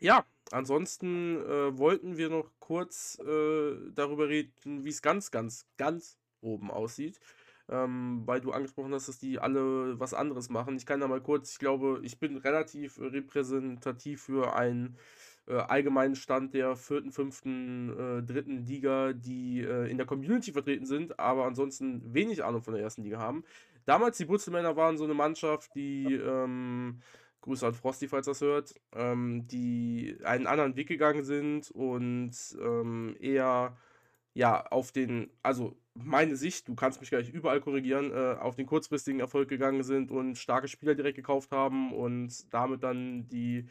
ja, ansonsten äh, wollten wir noch kurz äh, darüber reden, wie es ganz, ganz, ganz oben aussieht. Ähm, weil du angesprochen hast, dass die alle was anderes machen. Ich kann da mal kurz, ich glaube, ich bin relativ repräsentativ für ein äh, allgemeinen Stand der vierten, fünften, äh, dritten Liga, die äh, in der Community vertreten sind, aber ansonsten wenig Ahnung von der ersten Liga haben. Damals die Butzelmänner waren so eine Mannschaft, die ähm, Grüße an Frosty, falls das hört, ähm, die einen anderen Weg gegangen sind und ähm, eher ja auf den, also meine Sicht, du kannst mich gleich überall korrigieren, äh, auf den kurzfristigen Erfolg gegangen sind und starke Spieler direkt gekauft haben und damit dann die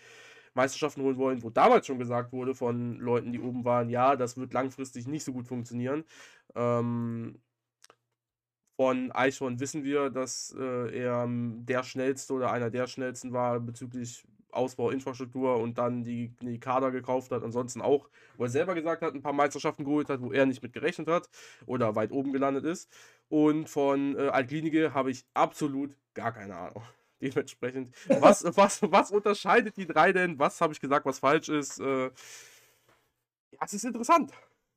Meisterschaften holen wollen, wo damals schon gesagt wurde von Leuten, die oben waren, ja, das wird langfristig nicht so gut funktionieren. Ähm, von Eichhorn wissen wir, dass äh, er der schnellste oder einer der schnellsten war bezüglich Ausbau Infrastruktur und dann die, die Kader gekauft hat. Ansonsten auch, wo er selber gesagt hat, ein paar Meisterschaften geholt hat, wo er nicht mit gerechnet hat oder weit oben gelandet ist. Und von äh, Altklinike habe ich absolut gar keine Ahnung. Dementsprechend, was, was, was unterscheidet die drei denn? Was habe ich gesagt, was falsch ist? Äh, ja, es ist interessant.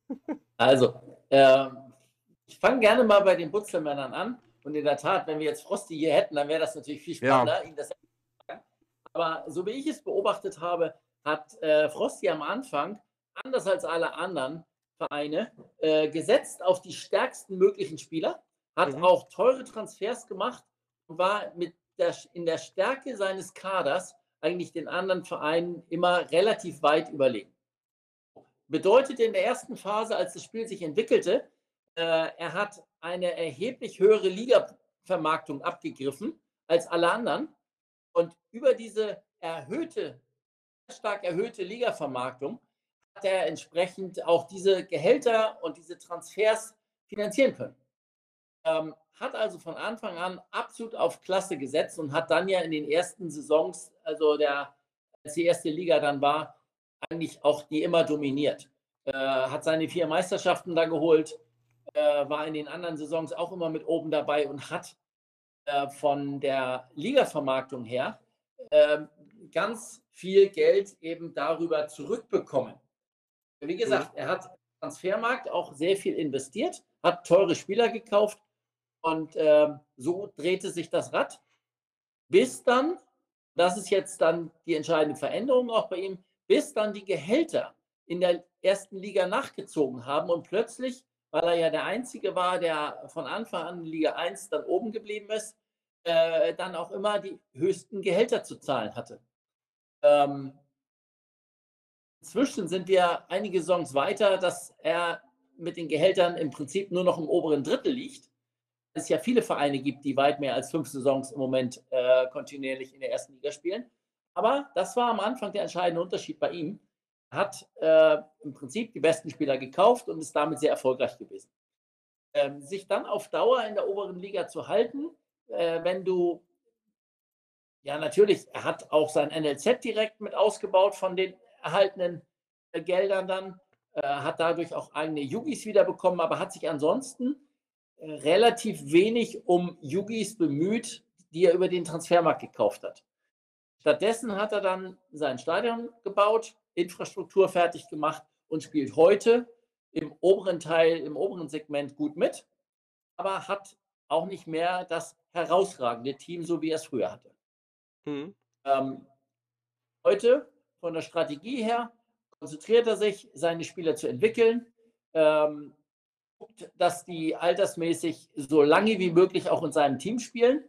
Also, äh, ich fange gerne mal bei den Butzelmännern an. Und in der Tat, wenn wir jetzt Frosty hier hätten, dann wäre das natürlich viel spannender, ja. ihn das aber so wie ich es beobachtet habe, hat äh, Frosty am Anfang, anders als alle anderen Vereine, äh, gesetzt auf die stärksten möglichen Spieler, hat mhm. auch teure Transfers gemacht und war mit der, in der Stärke seines Kaders eigentlich den anderen Vereinen immer relativ weit überlegen. Bedeutet in der ersten Phase, als das Spiel sich entwickelte, äh, er hat eine erheblich höhere Liga-Vermarktung abgegriffen als alle anderen. Und über diese erhöhte, stark erhöhte Liga-Vermarktung hat er entsprechend auch diese Gehälter und diese Transfers finanzieren können. Ähm, hat also von Anfang an absolut auf Klasse gesetzt und hat dann ja in den ersten Saisons, also der, als die erste Liga dann war, eigentlich auch die immer dominiert. Äh, hat seine vier Meisterschaften da geholt, äh, war in den anderen Saisons auch immer mit oben dabei und hat äh, von der Liga-Vermarktung her äh, ganz viel Geld eben darüber zurückbekommen. Wie gesagt, mhm. er hat Transfermarkt auch sehr viel investiert, hat teure Spieler gekauft und äh, so drehte sich das Rad, bis dann Das ist jetzt dann die entscheidende Veränderung auch bei ihm, bis dann die Gehälter in der ersten Liga nachgezogen haben und plötzlich, weil er ja der Einzige war, der von Anfang an in Liga 1 dann oben geblieben ist, äh, dann auch immer die höchsten Gehälter zu zahlen hatte. Ähm, inzwischen sind wir einige Songs weiter, dass er mit den Gehältern im Prinzip nur noch im oberen Drittel liegt. Es ja viele Vereine gibt, die weit mehr als fünf Saisons im Moment äh, kontinuierlich in der ersten Liga spielen. Aber das war am Anfang der entscheidende Unterschied bei ihm. Er hat äh, im Prinzip die besten Spieler gekauft und ist damit sehr erfolgreich gewesen. Ähm, sich dann auf Dauer in der oberen Liga zu halten, äh, wenn du, ja natürlich, er hat auch sein NLZ direkt mit ausgebaut von den erhaltenen äh, Geldern dann, äh, hat dadurch auch eigene Yugis wiederbekommen, aber hat sich ansonsten relativ wenig um Yugis bemüht, die er über den Transfermarkt gekauft hat. Stattdessen hat er dann sein Stadion gebaut, Infrastruktur fertig gemacht und spielt heute im oberen Teil, im oberen Segment gut mit, aber hat auch nicht mehr das herausragende Team, so wie er es früher hatte. Mhm. Ähm, heute von der Strategie her konzentriert er sich, seine Spieler zu entwickeln, ähm, guckt, dass die altersmäßig so lange wie möglich auch in seinem Team spielen.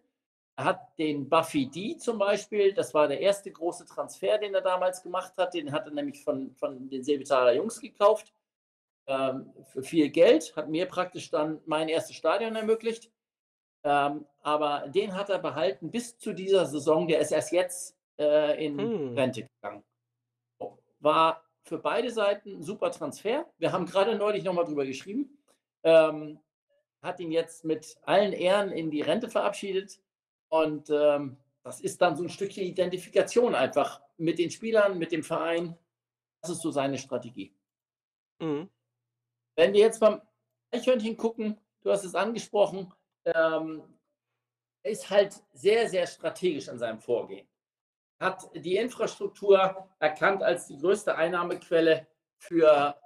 Er hat den Buffy D zum Beispiel, das war der erste große Transfer, den er damals gemacht hat. Den hat er nämlich von, von den Silvitaler Jungs gekauft ähm, für viel Geld, hat mir praktisch dann mein erstes Stadion ermöglicht. Ähm, aber den hat er behalten bis zu dieser Saison. Der ist erst jetzt äh, in hm. Rente gegangen. War für beide Seiten ein super Transfer. Wir haben gerade neulich nochmal drüber geschrieben. Ähm, hat ihn jetzt mit allen Ehren in die Rente verabschiedet. Und ähm, das ist dann so ein Stückchen Identifikation einfach mit den Spielern, mit dem Verein. Das ist so seine Strategie. Mhm. Wenn wir jetzt beim Eichhörnchen gucken, du hast es angesprochen, ähm, er ist halt sehr, sehr strategisch an seinem Vorgehen. Hat die Infrastruktur erkannt als die größte Einnahmequelle für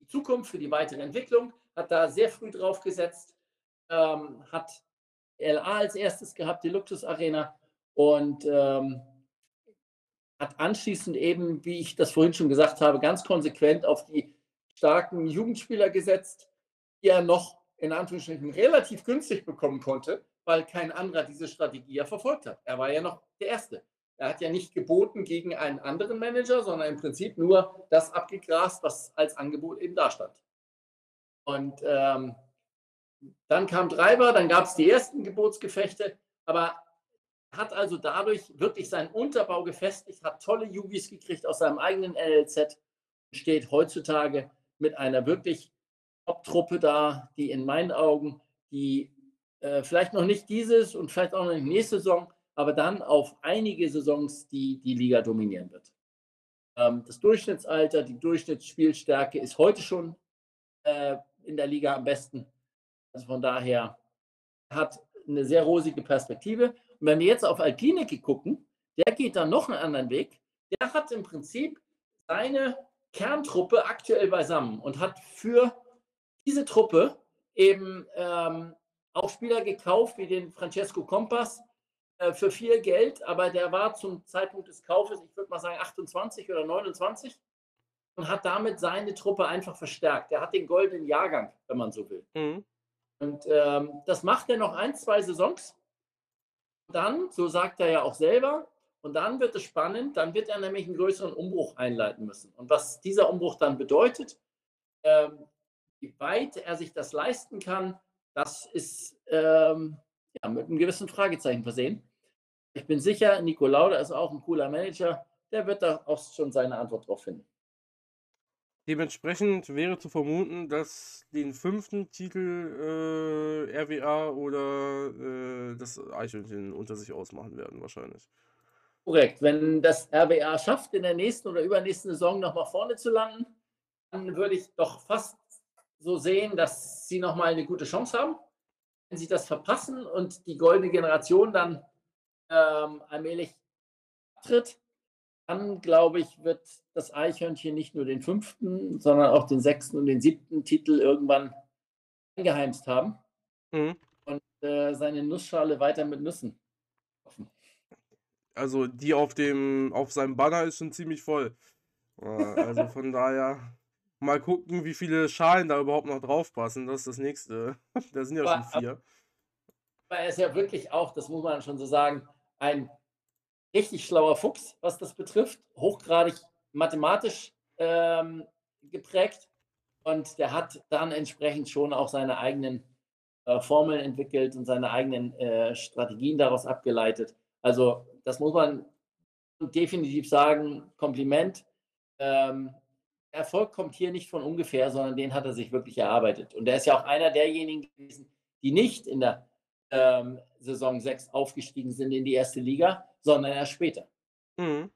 die Zukunft, für die weitere Entwicklung, hat da sehr früh drauf gesetzt, ähm, hat LA als erstes gehabt, die Luxus Arena und ähm, hat anschließend eben, wie ich das vorhin schon gesagt habe, ganz konsequent auf die starken Jugendspieler gesetzt, die er noch in Anführungsstrichen relativ günstig bekommen konnte, weil kein anderer diese Strategie ja verfolgt hat. Er war ja noch der Erste. Er hat ja nicht geboten gegen einen anderen Manager, sondern im Prinzip nur das abgegrast, was als Angebot eben da stand. Und ähm, dann kam Treiber, dann gab es die ersten Gebotsgefechte, aber hat also dadurch wirklich seinen Unterbau gefestigt, hat tolle Jugis gekriegt aus seinem eigenen und steht heutzutage mit einer wirklich Top-Truppe da, die in meinen Augen, die äh, vielleicht noch nicht dieses und vielleicht auch noch nicht nächste Saison, aber dann auf einige Saisons die, die Liga dominieren wird. Ähm, das Durchschnittsalter, die Durchschnittsspielstärke ist heute schon äh, in der Liga am besten. Also von daher hat eine sehr rosige Perspektive. Und wenn wir jetzt auf Alkinike gucken, der geht dann noch einen anderen Weg. Der hat im Prinzip seine Kerntruppe aktuell beisammen und hat für diese Truppe eben ähm, auch Spieler gekauft wie den Francesco Compass äh, für viel Geld, aber der war zum Zeitpunkt des Kaufes, ich würde mal sagen 28 oder 29 und hat damit seine Truppe einfach verstärkt. Er hat den goldenen Jahrgang, wenn man so will. Mhm. Und ähm, das macht er noch ein, zwei Saisons. Dann, so sagt er ja auch selber, und dann wird es spannend, dann wird er nämlich einen größeren Umbruch einleiten müssen. Und was dieser Umbruch dann bedeutet, ähm, wie weit er sich das leisten kann, das ist ähm, ja, mit einem gewissen Fragezeichen versehen. Ich bin sicher, Nico Lauda ist auch ein cooler Manager. Der wird da auch schon seine Antwort drauf finden. Dementsprechend wäre zu vermuten, dass den fünften Titel äh, RWA oder äh, das Eichhörnchen unter sich ausmachen werden, wahrscheinlich. Korrekt. Wenn das RWA schafft, in der nächsten oder übernächsten Saison nochmal vorne zu landen, dann würde ich doch fast so sehen, dass sie nochmal eine gute Chance haben. Wenn sie das verpassen und die goldene Generation dann ähm, allmählich tritt, dann glaube ich, wird das Eichhörnchen nicht nur den fünften, sondern auch den sechsten und den siebten Titel irgendwann eingeheimst haben mhm. und äh, seine Nussschale weiter mit Nüssen Also die auf dem, auf seinem Banner ist schon ziemlich voll. Äh, also von daher mal gucken, wie viele Schalen da überhaupt noch drauf passen. Das ist das nächste. Da sind ja Aber, schon vier. aber er ist ja wirklich auch, das muss man schon so sagen, ein richtig schlauer Fuchs, was das betrifft. Hochgradig mathematisch ähm, geprägt. Und der hat dann entsprechend schon auch seine eigenen äh, Formeln entwickelt und seine eigenen äh, Strategien daraus abgeleitet. Also das muss man definitiv sagen, Kompliment. Ähm, Erfolg kommt hier nicht von ungefähr, sondern den hat er sich wirklich erarbeitet. Und er ist ja auch einer derjenigen gewesen, die nicht in der ähm, Saison 6 aufgestiegen sind in die erste Liga, sondern erst später. Mhm.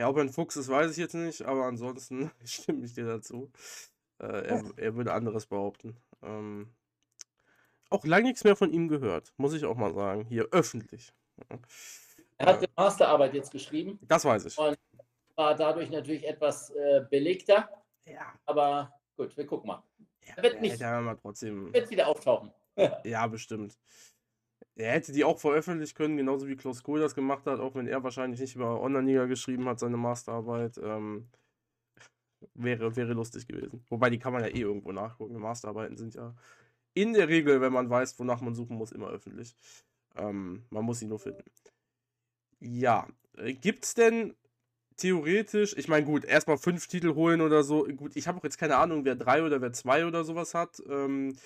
Ja, ob er ein Fuchs ist, weiß ich jetzt nicht, aber ansonsten stimme ich dir dazu. Äh, er, er würde anderes behaupten. Ähm, auch lange nichts mehr von ihm gehört, muss ich auch mal sagen. Hier öffentlich. Er hat die Masterarbeit jetzt geschrieben. Das weiß ich. Und war dadurch natürlich etwas äh, belegter. Ja. Aber gut, wir gucken mal. Ja, Er wird nicht- ja mal trotzdem. Wird wieder auftauchen. Ja, bestimmt. Er hätte die auch veröffentlichen können, genauso wie Klaus Kohl das gemacht hat, auch wenn er wahrscheinlich nicht über Online-Liga geschrieben hat, seine Masterarbeit. Ähm, wäre, wäre lustig gewesen. Wobei, die kann man ja eh irgendwo nachgucken. Masterarbeiten sind ja in der Regel, wenn man weiß, wonach man suchen muss, immer öffentlich. Ähm, man muss sie nur finden. Ja, äh, gibt's denn theoretisch, ich meine, gut, erstmal fünf Titel holen oder so. Gut, ich habe auch jetzt keine Ahnung, wer drei oder wer zwei oder sowas hat. Ähm,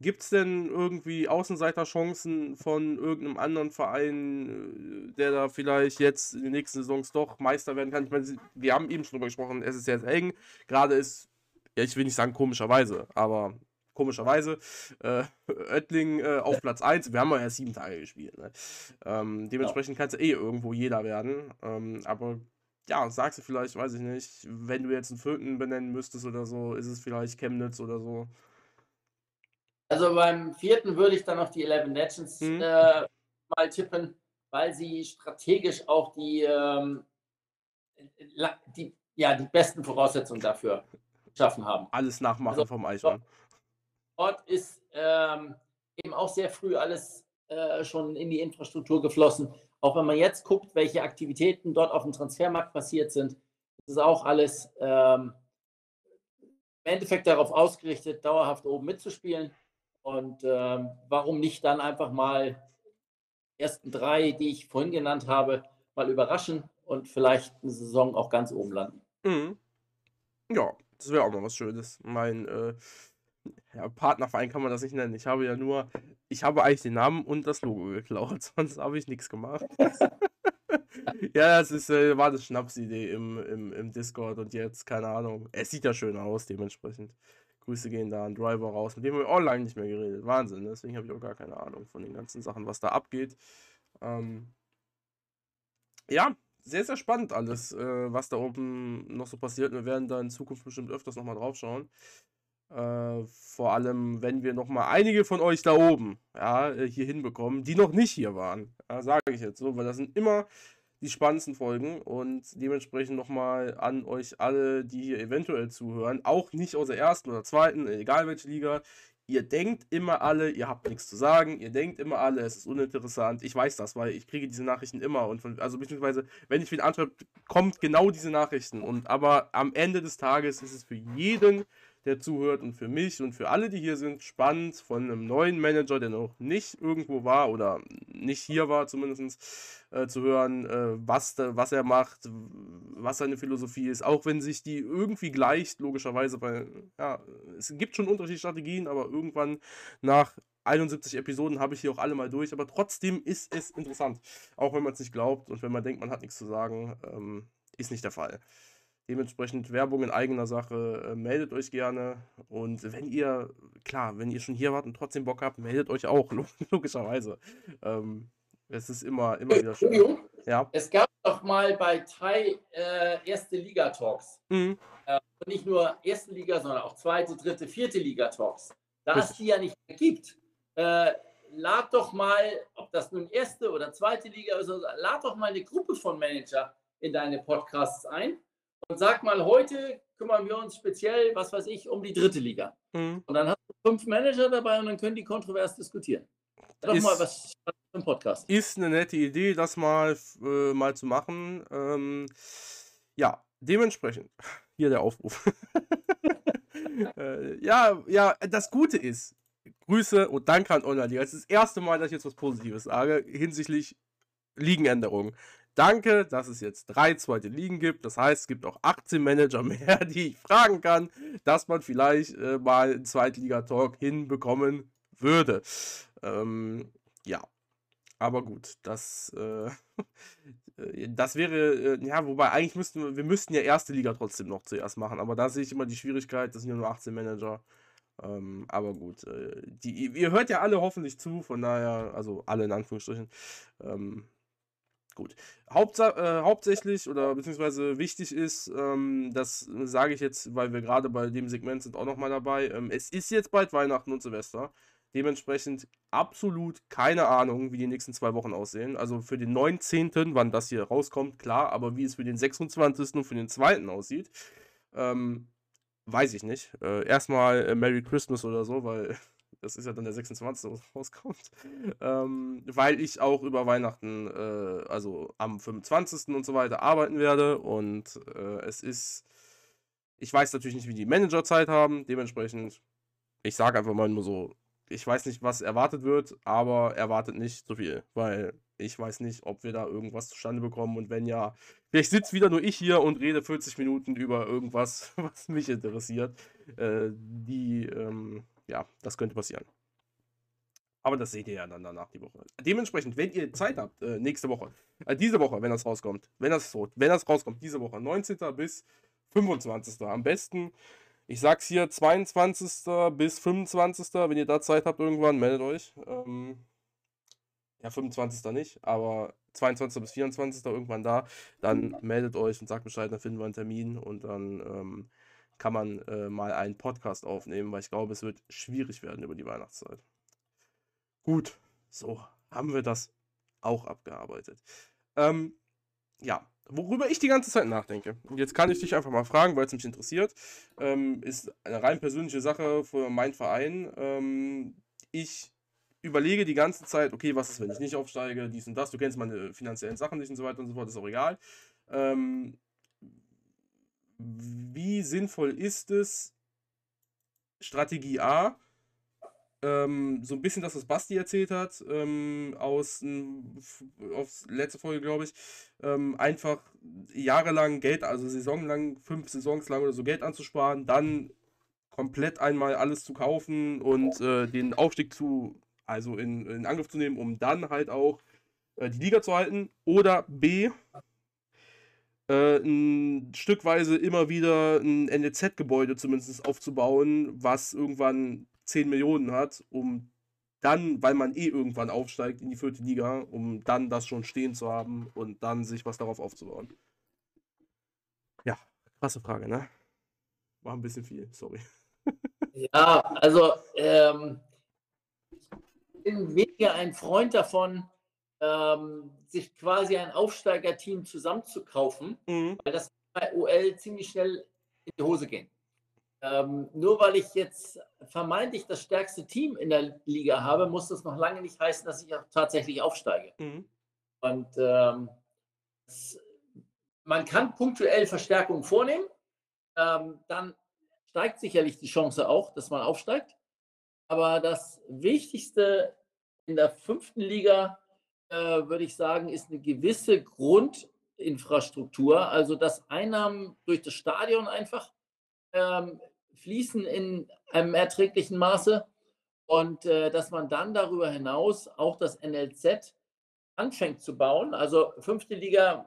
Gibt es denn irgendwie Außenseiterchancen von irgendeinem anderen Verein, äh, der da vielleicht jetzt in den nächsten Saisons doch Meister werden kann? Ich meine, wir haben eben schon drüber gesprochen, es ist sehr, sehr eng. Gerade ist, ja, ich will nicht sagen komischerweise, aber komischerweise äh, Oettling äh, auf Platz 1. Wir haben ja erst sieben Tage gespielt. Ne? Ähm, dementsprechend kann es ja eh irgendwo jeder werden. Ähm, aber ja, sagst du vielleicht, weiß ich nicht, wenn du jetzt einen vierten benennen müsstest oder so, ist es vielleicht Chemnitz oder so. Also beim vierten würde ich dann auf die Eleven Legends Mhm. äh, mal tippen, weil sie strategisch auch die, ähm, die, ja, die besten Voraussetzungen dafür geschaffen haben. Alles nachmachen Also, vom Eichhorn. Dort ist ähm, eben auch sehr früh alles äh, schon in die Infrastruktur geflossen. Auch wenn man jetzt guckt, welche Aktivitäten dort auf dem Transfermarkt passiert sind, ist es auch alles ähm, im Endeffekt darauf ausgerichtet, dauerhaft oben mitzuspielen. Und ähm, warum nicht dann einfach mal ersten drei, die ich vorhin genannt habe, mal überraschen und vielleicht eine Saison auch ganz oben landen. Mhm. Ja, das wäre auch mal was Schönes. Mein äh, ja, Partnerverein kann man das nicht nennen. Ich habe ja nur, ich habe eigentlich den Namen und das Logo geklaut, sonst habe ich nichts gemacht. ja, das ist, äh, war eine Schnapsidee im, im, im Discord und jetzt, keine Ahnung. Es sieht ja schön aus, dementsprechend. Grüße gehen da an Driver raus, mit dem haben wir auch lange nicht mehr geredet. Wahnsinn, ne? deswegen habe ich auch gar keine Ahnung von den ganzen Sachen, was da abgeht. Ähm, ja, sehr, sehr spannend alles, äh, was da oben noch so passiert. Wir werden da in Zukunft bestimmt öfters nochmal drauf schauen. Äh, vor allem, wenn wir nochmal einige von euch da oben ja, äh, hier hinbekommen, die noch nicht hier waren. Ja, Sage ich jetzt so, weil das sind immer die spannendsten Folgen und dementsprechend nochmal an euch alle, die hier eventuell zuhören, auch nicht aus der ersten oder zweiten, egal welche Liga. Ihr denkt immer alle, ihr habt nichts zu sagen, ihr denkt immer alle, es ist uninteressant. Ich weiß das, weil ich kriege diese Nachrichten immer und von, also beziehungsweise, wenn ich wieder anschreibe, kommt genau diese Nachrichten. Und aber am Ende des Tages ist es für jeden, der zuhört und für mich und für alle, die hier sind, spannend von einem neuen Manager, der noch nicht irgendwo war oder nicht hier war zumindest, äh, zu hören, äh, was, da, was er macht, was seine Philosophie ist, auch wenn sich die irgendwie gleicht, logischerweise, weil ja, es gibt schon unterschiedliche Strategien, aber irgendwann nach 71 Episoden habe ich hier auch alle mal durch, aber trotzdem ist es interessant, auch wenn man es nicht glaubt und wenn man denkt, man hat nichts zu sagen, ähm, ist nicht der Fall. Dementsprechend Werbung in eigener Sache, äh, meldet euch gerne. Und wenn ihr, klar, wenn ihr schon hier wart und trotzdem Bock habt, meldet euch auch, log- logischerweise. Ähm, es ist immer, immer wieder schön. Entschuldigung, Ja. es gab doch mal bei Thai äh, erste Liga-Talks. Mhm. Und nicht nur erste Liga, sondern auch zweite, dritte, vierte Liga-Talks. Da es die ja nicht mehr gibt, äh, lad doch mal, ob das nun erste oder zweite Liga ist, oder so, lad doch mal eine Gruppe von Manager in deine Podcasts ein und sag mal, heute kümmern wir uns speziell, was weiß ich, um die dritte Liga. Mhm. Und dann hast du fünf Manager dabei und dann können die kontrovers diskutieren. Doch Ist- mal was im Podcast. Ist eine nette Idee, das mal, äh, mal zu machen. Ähm, ja, dementsprechend, hier der Aufruf. äh, ja, ja, das Gute ist, Grüße und Danke an Online-Liga. Es ist das erste Mal, dass ich jetzt was Positives sage hinsichtlich Ligenänderungen. Danke, dass es jetzt drei zweite Ligen gibt. Das heißt, es gibt auch 18 Manager mehr, die ich fragen kann, dass man vielleicht äh, mal einen Zweitliga-Talk hinbekommen würde. Ähm, ja, aber gut, das, äh, äh, das wäre, äh, ja, wobei eigentlich müssten wir, wir müssten ja erste Liga trotzdem noch zuerst machen, aber da sehe ich immer die Schwierigkeit, das sind ja nur 18 Manager. Ähm, aber gut, äh, die, ihr hört ja alle hoffentlich zu, von daher, also alle in Anführungsstrichen. Ähm, gut. Hauptsa äh, hauptsächlich oder beziehungsweise wichtig ist, ähm, das sage ich jetzt, weil wir gerade bei dem Segment sind auch nochmal dabei. Ähm, es ist jetzt bald Weihnachten und Silvester. Dementsprechend absolut keine Ahnung, wie die nächsten zwei Wochen aussehen. Also für den 19., wann das hier rauskommt, klar, aber wie es für den 26. und für den 2. aussieht, ähm, weiß ich nicht. Äh, erstmal äh, Merry Christmas oder so, weil das ist ja dann der 26. was rauskommt. Ähm, weil ich auch über Weihnachten, äh, also am 25. und so weiter arbeiten werde und äh, es ist, ich weiß natürlich nicht, wie die Manager Zeit haben, dementsprechend, ich sage einfach mal nur so, ich weiß nicht, was erwartet wird, aber erwartet nicht so viel, weil ich weiß nicht, ob wir da irgendwas zustande bekommen und wenn ja, vielleicht sitzt wieder nur ich hier und rede 40 Minuten über irgendwas, was mich interessiert. Äh, die, ähm, ja, das könnte passieren. Aber das seht ihr ja dann danach die Woche. Dementsprechend, wenn ihr Zeit habt, äh, nächste Woche, äh, diese Woche, wenn das rauskommt, wenn das so, wenn das rauskommt, diese Woche, 19. bis 25. Am besten ich sag's hier, 22. bis 25. Wenn ihr da Zeit habt irgendwann, meldet euch. Ähm, ja, 25. nicht, aber 22. bis 24. irgendwann da. Dann meldet euch und sagt Bescheid, dann finden wir einen Termin und dann ähm, kann man äh, mal einen Podcast aufnehmen, weil ich glaube, es wird schwierig werden über die Weihnachtszeit. Gut, so haben wir das auch abgearbeitet. Ähm, ja, worüber ich die ganze Zeit nachdenke, jetzt kann ich dich einfach mal fragen, weil es mich interessiert, ähm, ist eine rein persönliche Sache für meinen Verein. Ähm, ich überlege die ganze Zeit, okay, was ist, wenn ich nicht aufsteige, dies und das, du kennst meine finanziellen Sachen nicht und so weiter und so fort, ist auch egal. Ähm, wie sinnvoll ist es, Strategie A, ähm, so ein bisschen das, was Basti erzählt hat, ähm, aus, aus letzte Folge, glaube ich, ähm, einfach jahrelang Geld, also saisonlang, fünf Saisons lang oder so Geld anzusparen, dann komplett einmal alles zu kaufen und äh, den Aufstieg zu, also in, in Angriff zu nehmen, um dann halt auch äh, die Liga zu halten. Oder B, äh, ein Stückweise immer wieder ein NLZ-Gebäude zumindest aufzubauen, was irgendwann 10 Millionen hat, um dann, weil man eh irgendwann aufsteigt in die vierte Liga, um dann das schon stehen zu haben und dann sich was darauf aufzubauen. Ja, krasse Frage, ne? War ein bisschen viel, sorry. Ja, also ähm, ich bin weniger ein Freund davon, ähm, sich quasi ein Aufsteigerteam zusammenzukaufen, mhm. weil das bei OL ziemlich schnell in die Hose gehen. Ähm, nur weil ich jetzt vermeintlich das stärkste Team in der Liga habe, muss das noch lange nicht heißen, dass ich auch tatsächlich aufsteige. Mhm. Und ähm, es, man kann punktuell Verstärkungen vornehmen. Ähm, dann steigt sicherlich die Chance auch, dass man aufsteigt. Aber das Wichtigste in der fünften Liga, würde ich sagen, ist eine gewisse Grundinfrastruktur. Also dass Einnahmen durch das Stadion einfach ähm, fließen in einem erträglichen Maße und äh, dass man dann darüber hinaus auch das NLZ anfängt zu bauen. Also fünfte Liga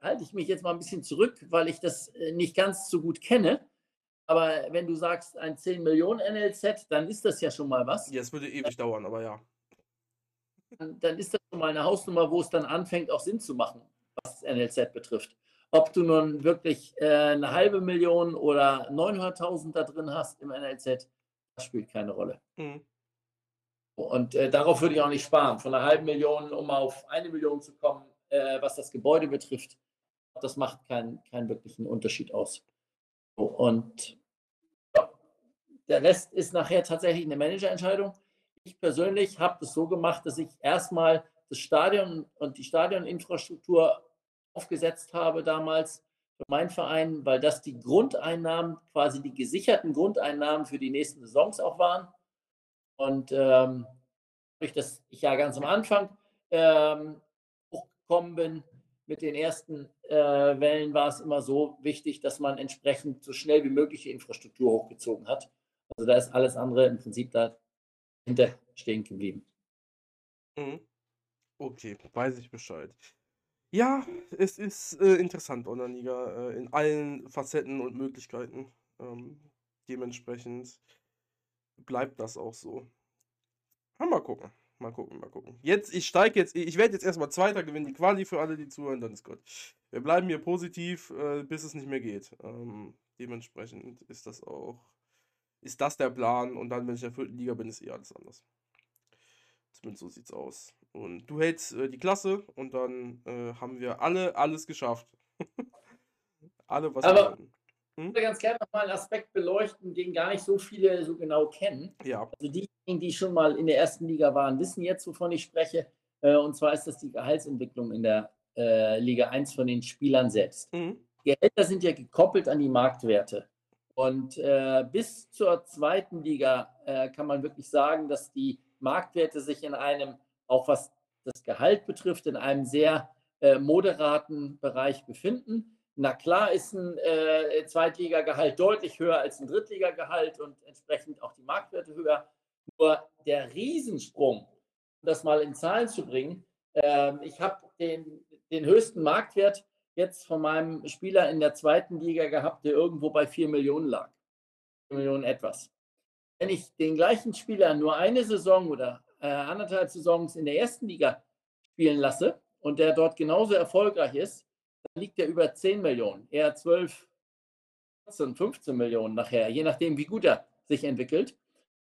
halte ich mich jetzt mal ein bisschen zurück, weil ich das äh, nicht ganz so gut kenne. Aber wenn du sagst ein 10 Millionen NLZ, dann ist das ja schon mal was. Ja, es würde ewig dauern, aber ja. Dann ist das schon mal eine Hausnummer, wo es dann anfängt, auch Sinn zu machen, was das NLZ betrifft. Ob du nun wirklich äh, eine halbe Million oder 900.000 da drin hast im NLZ, das spielt keine Rolle. Mhm. Und äh, darauf würde ich auch nicht sparen. Von einer halben Million, um auf eine Million zu kommen, äh, was das Gebäude betrifft, das macht keinen, keinen wirklichen Unterschied aus. Und ja, der Rest ist nachher tatsächlich eine Managerentscheidung. Ich persönlich habe das so gemacht, dass ich erstmal das Stadion und die Stadioninfrastruktur aufgesetzt habe damals für meinen Verein, weil das die Grundeinnahmen, quasi die gesicherten Grundeinnahmen für die nächsten Saisons auch waren. Und ähm, durch das ich ja ganz am Anfang ähm, hochgekommen bin mit den ersten äh, Wellen, war es immer so wichtig, dass man entsprechend so schnell wie möglich die Infrastruktur hochgezogen hat. Also da ist alles andere im Prinzip dahinter stehen geblieben. Mhm. Okay, weiß ich Bescheid. Ja, es ist äh, interessant, Online-Liga, äh, in allen Facetten und Möglichkeiten. Ähm, dementsprechend bleibt das auch so. Mal gucken. Mal gucken, mal gucken. Jetzt, ich steige jetzt, ich werde jetzt erstmal Zweiter gewinnen, die Quali für alle, die zuhören, dann ist gut. Wir bleiben hier positiv, äh, bis es nicht mehr geht. Ähm, dementsprechend ist das auch, ist das der Plan und dann, wenn ich in der vierten Liga bin, ist eh alles anders. Zumindest so sieht's aus. Und du hältst äh, die Klasse und dann äh, haben wir alle alles geschafft. alle, was Aber wir. Hm? Ich würde ganz gerne nochmal einen Aspekt beleuchten, den gar nicht so viele so genau kennen. Ja. Also diejenigen, die schon mal in der ersten Liga waren, wissen jetzt, wovon ich spreche. Äh, und zwar ist das die Gehaltsentwicklung in der äh, Liga 1 von den Spielern selbst. Mhm. Gehälter sind ja gekoppelt an die Marktwerte. Und äh, bis zur zweiten Liga äh, kann man wirklich sagen, dass die Marktwerte sich in einem, auch was das Gehalt betrifft, in einem sehr äh, moderaten Bereich befinden. Na klar ist ein äh, Zweitligagehalt deutlich höher als ein Drittligagehalt und entsprechend auch die Marktwerte höher. Nur der Riesensprung, um das mal in Zahlen zu bringen, äh, ich habe den, den höchsten Marktwert jetzt von meinem Spieler in der zweiten Liga gehabt, der irgendwo bei 4 Millionen lag. 4 Millionen etwas. Wenn ich den gleichen Spieler nur eine Saison oder äh, anderthalb Saisons in der ersten Liga spielen lasse und der dort genauso erfolgreich ist, dann liegt er über 10 Millionen, eher 12, 14, 15 Millionen nachher, je nachdem, wie gut er sich entwickelt.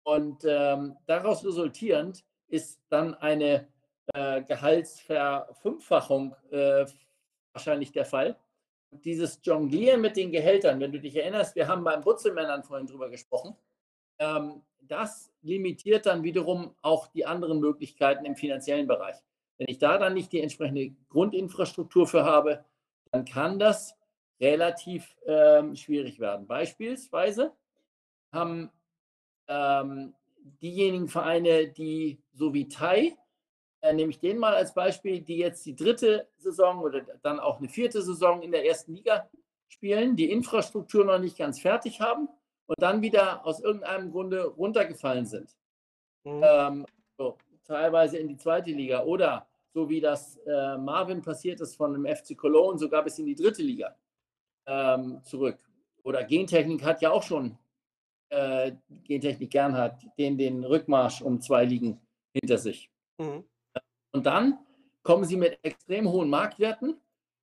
Und ähm, daraus resultierend ist dann eine äh, Gehaltsverfünffachung äh, wahrscheinlich der Fall. dieses Jonglieren mit den Gehältern, wenn du dich erinnerst, wir haben beim Butzelmännern vorhin drüber gesprochen, ähm, das limitiert dann wiederum auch die anderen Möglichkeiten im finanziellen Bereich. Wenn ich da dann nicht die entsprechende Grundinfrastruktur für habe, dann kann das relativ ähm, schwierig werden. Beispielsweise haben ähm, diejenigen Vereine, die so wie Thai, nehme ich den mal als Beispiel, die jetzt die dritte Saison oder dann auch eine vierte Saison in der ersten Liga spielen, die Infrastruktur noch nicht ganz fertig haben und dann wieder aus irgendeinem Grunde runtergefallen sind. Mhm. Ähm, so, teilweise in die zweite Liga oder so wie das äh, Marvin passiert ist von dem FC Cologne, sogar bis in die dritte Liga ähm, zurück. Oder Gentechnik hat ja auch schon, äh, Gentechnik Gernhardt, den, den Rückmarsch um zwei Ligen hinter sich. Mhm. Und dann kommen sie mit extrem hohen Marktwerten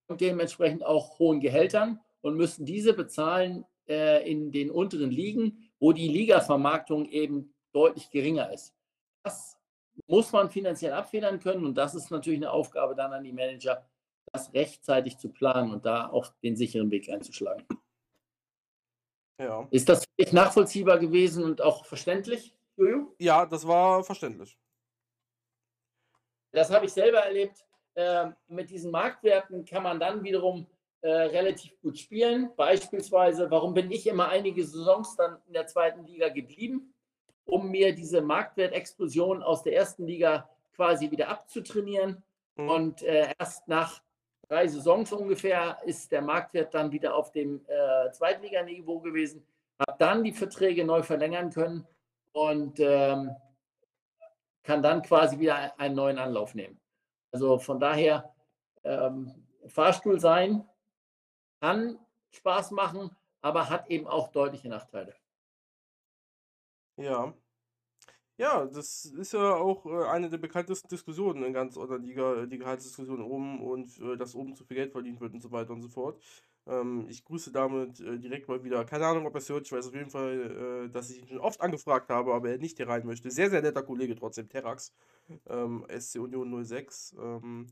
und dementsprechend auch hohen Gehältern und müssen diese bezahlen äh, in den unteren Ligen, wo die Ligavermarktung eben deutlich geringer ist. Das muss man finanziell abfedern können und das ist natürlich eine Aufgabe dann an die Manager, das rechtzeitig zu planen und da auch den sicheren Weg einzuschlagen. Ja. Ist das nachvollziehbar gewesen und auch verständlich, Jojo? Ja, das war verständlich. Das habe ich selber erlebt. Äh, mit diesen Marktwerten kann man dann wiederum äh, relativ gut spielen. Beispielsweise, warum bin ich immer einige Saisons dann in der zweiten Liga geblieben? um mir diese Marktwertexplosion aus der ersten Liga quasi wieder abzutrainieren. Mhm. Und äh, erst nach drei Saisons ungefähr ist der Marktwert dann wieder auf dem äh, Zweitliganiveau gewesen. Habe dann die Verträge neu verlängern können und ähm, kann dann quasi wieder einen neuen Anlauf nehmen. Also von daher ähm, Fahrstuhl sein kann Spaß machen, aber hat eben auch deutliche Nachteile. Ja. Ja, das ist ja auch, äh, eine der bekanntesten Diskussionen in ganz Liga, äh, die Gehaltsdiskussion oben und, äh, dass oben zu viel Geld verdient wird und so weiter und so fort. Ähm, ich grüße damit, äh, direkt mal wieder keine Ahnung, ob er's hört, ich weiß auf jeden Fall, äh, dass ich ihn schon oft angefragt habe, aber er nicht hier rein möchte. Sehr, sehr netter Kollege trotzdem, Terax, ähm, SC Union 06. Ähm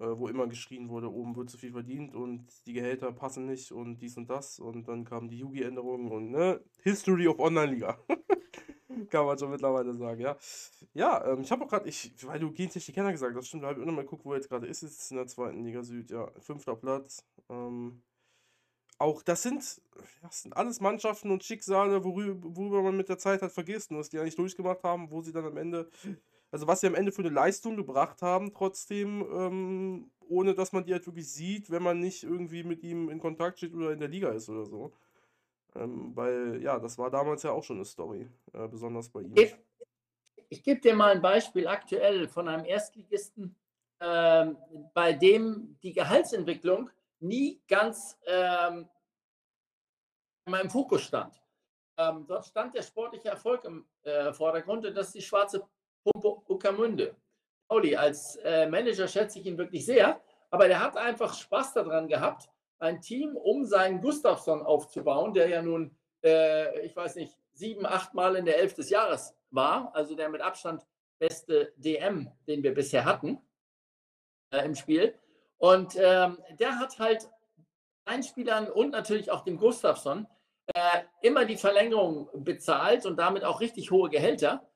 äh, wo immer geschrien wurde, oben wird zu viel verdient und die Gehälter passen nicht und dies und das. Und dann kamen die Yugi-Änderungen und ne, History of Online-Liga. Kann man schon mittlerweile sagen, ja. Ja, ähm, ich habe auch gerade, ich, weil du Gentechniker gesagt hast, stimmt, da habe ich auch nochmal geguckt, wo er jetzt gerade ist. Ist in der zweiten Liga Süd, ja. Fünfter Platz. Ähm, auch das sind, das sind alles Mannschaften und Schicksale, worüber, worüber man mit der Zeit halt vergisst und was die eigentlich durchgemacht haben, wo sie dann am Ende, also was sie am Ende für eine Leistung gebracht haben, trotzdem, ähm, ohne dass man die halt wirklich sieht, wenn man nicht irgendwie mit ihm in Kontakt steht oder in der Liga ist oder so. Ähm, weil, ja, das war damals ja auch schon eine Story, äh, besonders bei ihm. Ich, ich gebe dir mal ein Beispiel aktuell von einem Erstligisten, ähm, bei dem die Gehaltsentwicklung nie ganz ähm, in meinem Fokus stand. Ähm, dort stand der sportliche Erfolg im äh, Vordergrund und das ist die schwarze Pumpe Uckermünde. Pauli, als äh, Manager schätze ich ihn wirklich sehr, aber der hat einfach Spaß daran gehabt, ein Team um seinen Gustafsson aufzubauen, der ja nun, äh, ich weiß nicht, sieben, acht Mal in der Elf des Jahres war, also der mit Abstand beste DM, den wir bisher hatten äh, im Spiel. Und ähm, der hat halt Einspielern und natürlich auch dem Gustafsson äh, immer die Verlängerung bezahlt und damit auch richtig hohe Gehälter.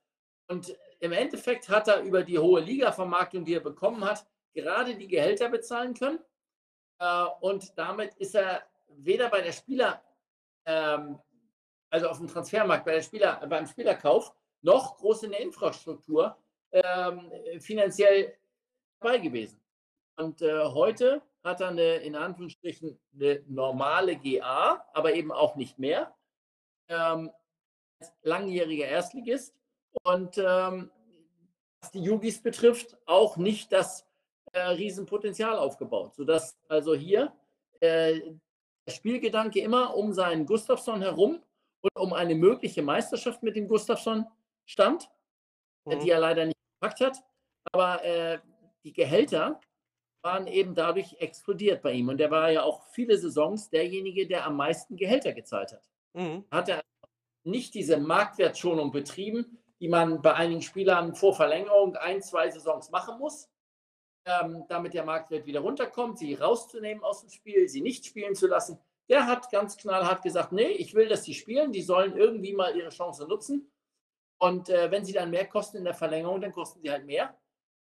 Und im Endeffekt hat er über die hohe Liga-Vermarktung, die er bekommen hat, gerade die Gehälter bezahlen können. Äh, und damit ist er weder bei der Spieler, ähm, also auf dem Transfermarkt, bei der Spieler, beim Spielerkauf, noch groß in der Infrastruktur ähm, finanziell dabei gewesen. Und äh, heute hat er eine, in Anführungsstrichen, eine normale GA, aber eben auch nicht mehr. Ähm, langjähriger Erstligist. Und ähm, was die Yugis betrifft, auch nicht das äh, Riesenpotenzial aufgebaut. Sodass also hier äh, der Spielgedanke immer um seinen Gustafsson herum und um eine mögliche Meisterschaft mit dem Gustafsson stand, mhm. die er leider nicht gepackt hat. Aber äh, die Gehälter waren eben dadurch explodiert bei ihm. Und er war ja auch viele Saisons derjenige, der am meisten Gehälter gezahlt hat. Mhm. Hat er nicht diese Marktwertschonung betrieben, die man bei einigen Spielern vor Verlängerung ein, zwei Saisons machen muss, ähm, damit der Marktwert wieder runterkommt, sie rauszunehmen aus dem Spiel, sie nicht spielen zu lassen. Der hat ganz knallhart gesagt, nee, ich will, dass die spielen, die sollen irgendwie mal ihre Chance nutzen. Und äh, wenn sie dann mehr kosten in der Verlängerung, dann kosten sie halt mehr.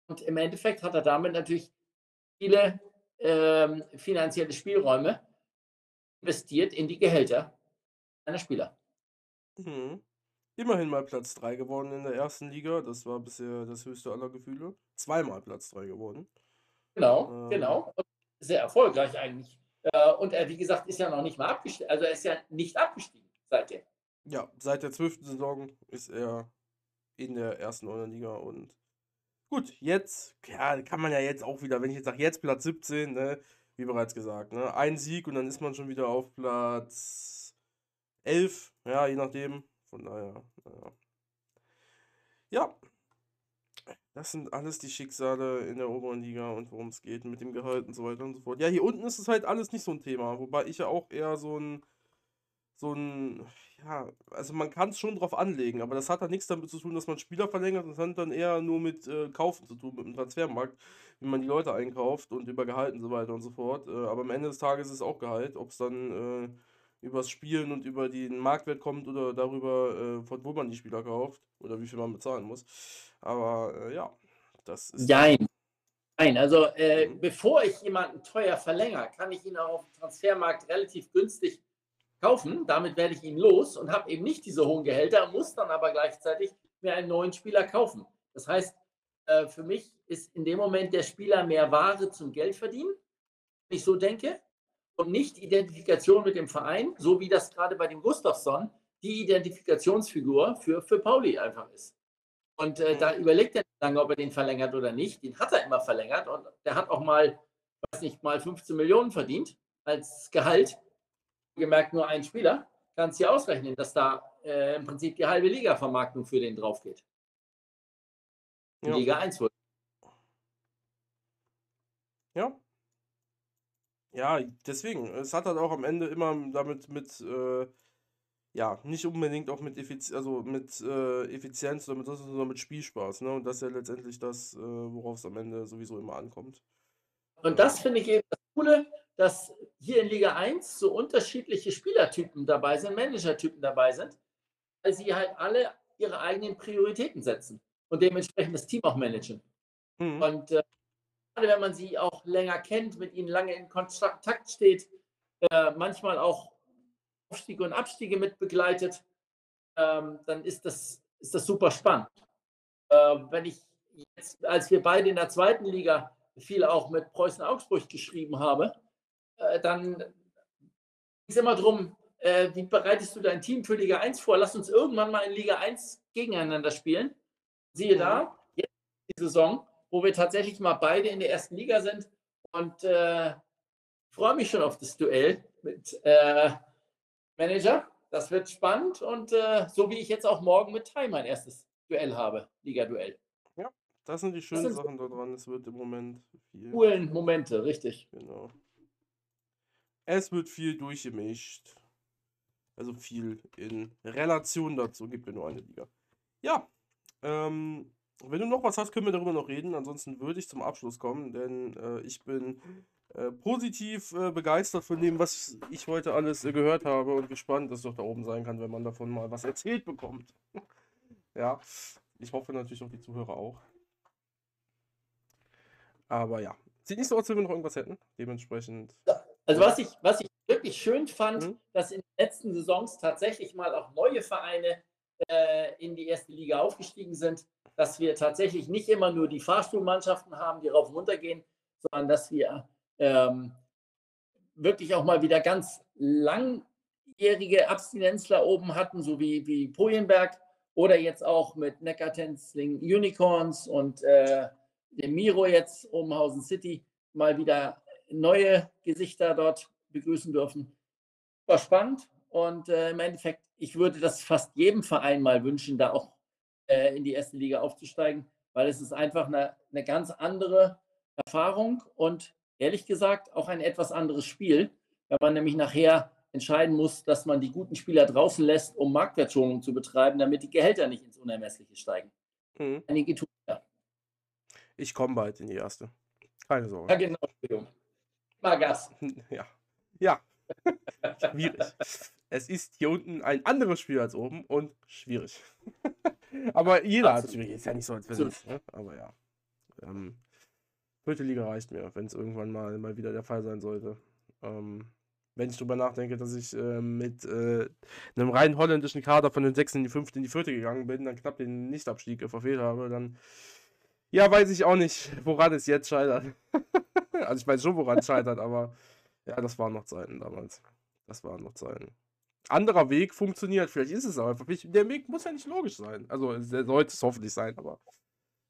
Und im Endeffekt hat er damit natürlich viele ähm, finanzielle Spielräume investiert in die Gehälter seiner Spieler. Mhm. Immerhin mal Platz 3 geworden in der ersten Liga. Das war bisher das höchste aller Gefühle. Zweimal Platz 3 geworden. Genau, ähm. genau. Und sehr erfolgreich eigentlich. Äh, und er, wie gesagt, ist ja noch nicht mal abgestiegen. Also er ist ja nicht abgestiegen seitdem. Ja, seit der zwölften Saison ist er in der ersten Liga und Gut, jetzt, ja, kann man ja jetzt auch wieder, wenn ich jetzt sage, jetzt Platz 17, ne, wie bereits gesagt, ne, ein Sieg und dann ist man schon wieder auf Platz 11, ja, je nachdem. Von daher, naja. Ja, das sind alles die Schicksale in der oberen Liga und worum es geht mit dem Gehalt und so weiter und so fort. Ja, hier unten ist es halt alles nicht so ein Thema, wobei ich ja auch eher so ein so ein, ja, also man kann es schon drauf anlegen, aber das hat dann nichts damit zu tun, dass man Spieler verlängert. Das hat dann eher nur mit äh, Kaufen zu tun, mit dem Transfermarkt, wie man die Leute einkauft und über Gehalt und so weiter und so fort. Äh, aber am Ende des Tages ist es auch Gehalt, ob es dann äh, übers Spielen und über den Marktwert kommt oder darüber, äh, von wo man die Spieler kauft oder wie viel man bezahlen muss. Aber äh, ja, das ist. Nein. Nein, also äh, mhm. bevor ich jemanden teuer verlängere, kann ich ihn auch auf dem Transfermarkt relativ günstig kaufen. Damit werde ich ihn los und habe eben nicht diese hohen Gehälter, muss dann aber gleichzeitig mir einen neuen Spieler kaufen. Das heißt, äh, für mich ist in dem Moment der Spieler mehr Ware zum Geld verdienen, wenn ich so denke, und nicht Identifikation mit dem Verein, so wie das gerade bei dem Gustafsson die Identifikationsfigur für, für Pauli einfach ist. Und äh, da überlegt er nicht lange, ob er den verlängert oder nicht. Den hat er immer verlängert und der hat auch mal, weiß nicht, mal 15 Millionen verdient als Gehalt gemerkt nur ein Spieler, kannst du ja ausrechnen, dass da äh, im Prinzip die halbe Liga-Vermarktung für den drauf geht. Ja. Liga 1 wird. Ja. Ja, deswegen. Es hat halt auch am Ende immer damit mit, äh, ja, nicht unbedingt auch mit, Effiz also mit äh, Effizienz oder mit, sondern mit Spielspaß. Ne? Und das ist ja letztendlich das, äh, worauf es am Ende sowieso immer ankommt. Und das finde ich eben das Coole, dass hier in Liga 1 so unterschiedliche Spielertypen dabei sind, Managertypen dabei sind, weil sie halt alle ihre eigenen Prioritäten setzen und dementsprechend das Team auch managen. Mhm. Und äh, gerade wenn man sie auch länger kennt, mit ihnen lange in Kontakt steht, äh, manchmal auch Aufstiege und Abstiege mit begleitet, ähm, dann ist das, ist das super spannend. Äh, wenn ich jetzt, als wir beide in der zweiten Liga viel auch mit Preußen Augsburg geschrieben habe, äh, dann ging es immer darum, äh, wie bereitest du dein Team für Liga 1 vor? Lass uns irgendwann mal in Liga 1 gegeneinander spielen. Siehe da, mhm. jetzt die Saison, wo wir tatsächlich mal beide in der ersten Liga sind. Und äh, freue mich schon auf das Duell mit äh, Manager. Das wird spannend und äh, so wie ich jetzt auch morgen mit Tai mein erstes Duell habe, Liga-Duell. Ja, das sind die schönen sind Sachen daran. Es wird im Moment viel. Coolen Momente, richtig. Genau. Es wird viel durchgemischt. Also viel in Relation dazu. Gibt ja nur eine Liga. Ja, ähm, wenn du noch was hast, können wir darüber noch reden. Ansonsten würde ich zum Abschluss kommen, denn äh, ich bin äh, positiv äh, begeistert von dem, was ich heute alles äh, gehört habe und gespannt, dass es doch da oben sein kann, wenn man davon mal was erzählt bekommt. ja, ich hoffe natürlich auch die Zuhörer auch. Aber ja, sieht nicht so aus, als wenn wir noch irgendwas hätten. Dementsprechend. Also was ich, was ich wirklich schön fand, mhm. dass in den letzten Saisons tatsächlich mal auch neue Vereine äh, in die erste Liga aufgestiegen sind, dass wir tatsächlich nicht immer nur die Fahrstuhlmannschaften haben, die rauf und runter gehen, sondern dass wir ähm, wirklich auch mal wieder ganz langjährige Abstinenzler oben hatten, so wie, wie Pojenberg oder jetzt auch mit Neckartenzling Unicorns und äh, dem Miro jetzt Obenhausen City mal wieder neue Gesichter dort begrüßen dürfen. War spannend und äh, im Endeffekt, ich würde das fast jedem Verein mal wünschen, da auch äh, in die erste Liga aufzusteigen, weil es ist einfach eine, eine ganz andere Erfahrung und ehrlich gesagt auch ein etwas anderes Spiel, weil man nämlich nachher entscheiden muss, dass man die guten Spieler draußen lässt, um Marktwertschonung zu betreiben, damit die Gehälter nicht ins Unermessliche steigen. Mhm. Einige tun ja. Ich komme bald in die erste. Keine Sorge. Ja, genau. Mal Gas. Ja. Ja. schwierig. Es ist hier unten ein anderes Spiel als oben und schwierig. Aber jeder Absolut. hat schwierig. Ist ja nicht so, als wenn es. Ne? Aber ja. Ähm, vierte Liga reicht mir, wenn es irgendwann mal, mal wieder der Fall sein sollte. Ähm, wenn ich drüber nachdenke, dass ich äh, mit äh, einem rein holländischen Kader von den 6 in die 5. in die 4. gegangen bin, dann knapp den Nichtabstieg verfehlt habe, dann ja, weiß ich auch nicht, woran es jetzt scheitert. also ich weiß schon, woran es scheitert, aber ja, das waren noch Zeiten damals. Das waren noch Zeiten. Anderer Weg funktioniert, vielleicht ist es einfach. Der Weg muss ja nicht logisch sein. Also der sollte es hoffentlich sein, aber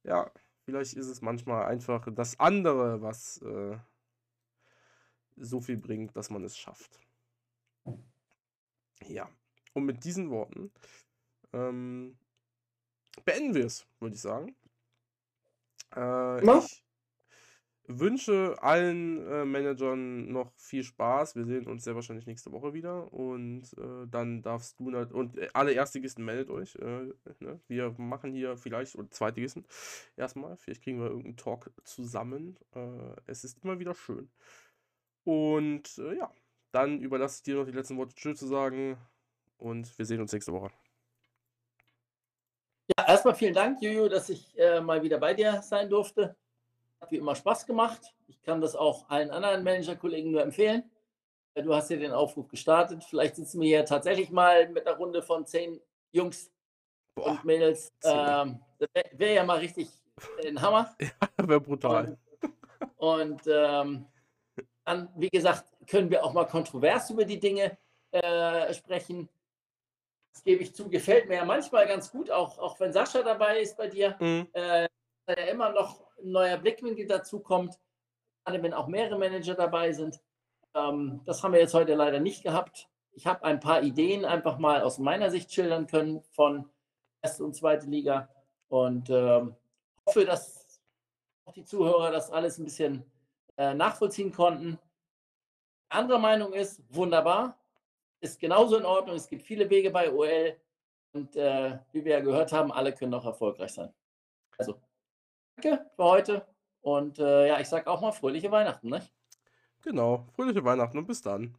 ja, vielleicht ist es manchmal einfach das andere, was äh, so viel bringt, dass man es schafft. Ja, und mit diesen Worten ähm, beenden wir es, würde ich sagen. Äh, ich wünsche allen äh, Managern noch viel Spaß. Wir sehen uns sehr wahrscheinlich nächste Woche wieder. Und äh, dann darfst du und äh, alle Erstligisten meldet euch. Äh, ne? Wir machen hier vielleicht, oder Zweitligisten erstmal. Vielleicht kriegen wir irgendeinen Talk zusammen. Äh, es ist immer wieder schön. Und äh, ja, dann überlasse ich dir noch die letzten Worte Tschüss zu sagen. Und wir sehen uns nächste Woche. Ja, erstmal vielen Dank, Jojo, dass ich mal wieder bei dir sein durfte. Hat wie immer Spaß gemacht. Ich kann das auch allen anderen Manager-Kollegen nur empfehlen. Äh, du hast ja den Aufruf gestartet. Vielleicht sitzen wir hier tatsächlich mal mit einer Runde von zehn Jungs Boah, und Mädels. Ähm, das wäre wär ja mal richtig ein Hammer. Ja, wäre brutal. Und, und ähm, dann, wie gesagt, können wir auch mal kontrovers über die Dinge äh, sprechen das gebe ich zu, gefällt mir ja manchmal ganz gut, auch, auch wenn Sascha dabei ist bei dir, mhm. äh, da ja immer noch ein neuer Blickwinkel dazu kommt, gerade wenn auch mehrere Manager dabei sind. Ähm, das haben wir jetzt heute leider nicht gehabt. Ich habe ein paar Ideen einfach mal aus meiner Sicht schildern können von erste und zweite Liga und ähm, hoffe, dass auch die Zuhörer das alles ein bisschen äh, nachvollziehen konnten. Andere Meinung ist, wunderbar, ist genauso in Ordnung. Es gibt viele Wege bei OL und äh, wie wir ja gehört haben, alle können auch erfolgreich sein. Also, danke für heute und äh, ja, ich sage auch mal fröhliche Weihnachten. Ne? Genau, fröhliche Weihnachten und bis dann.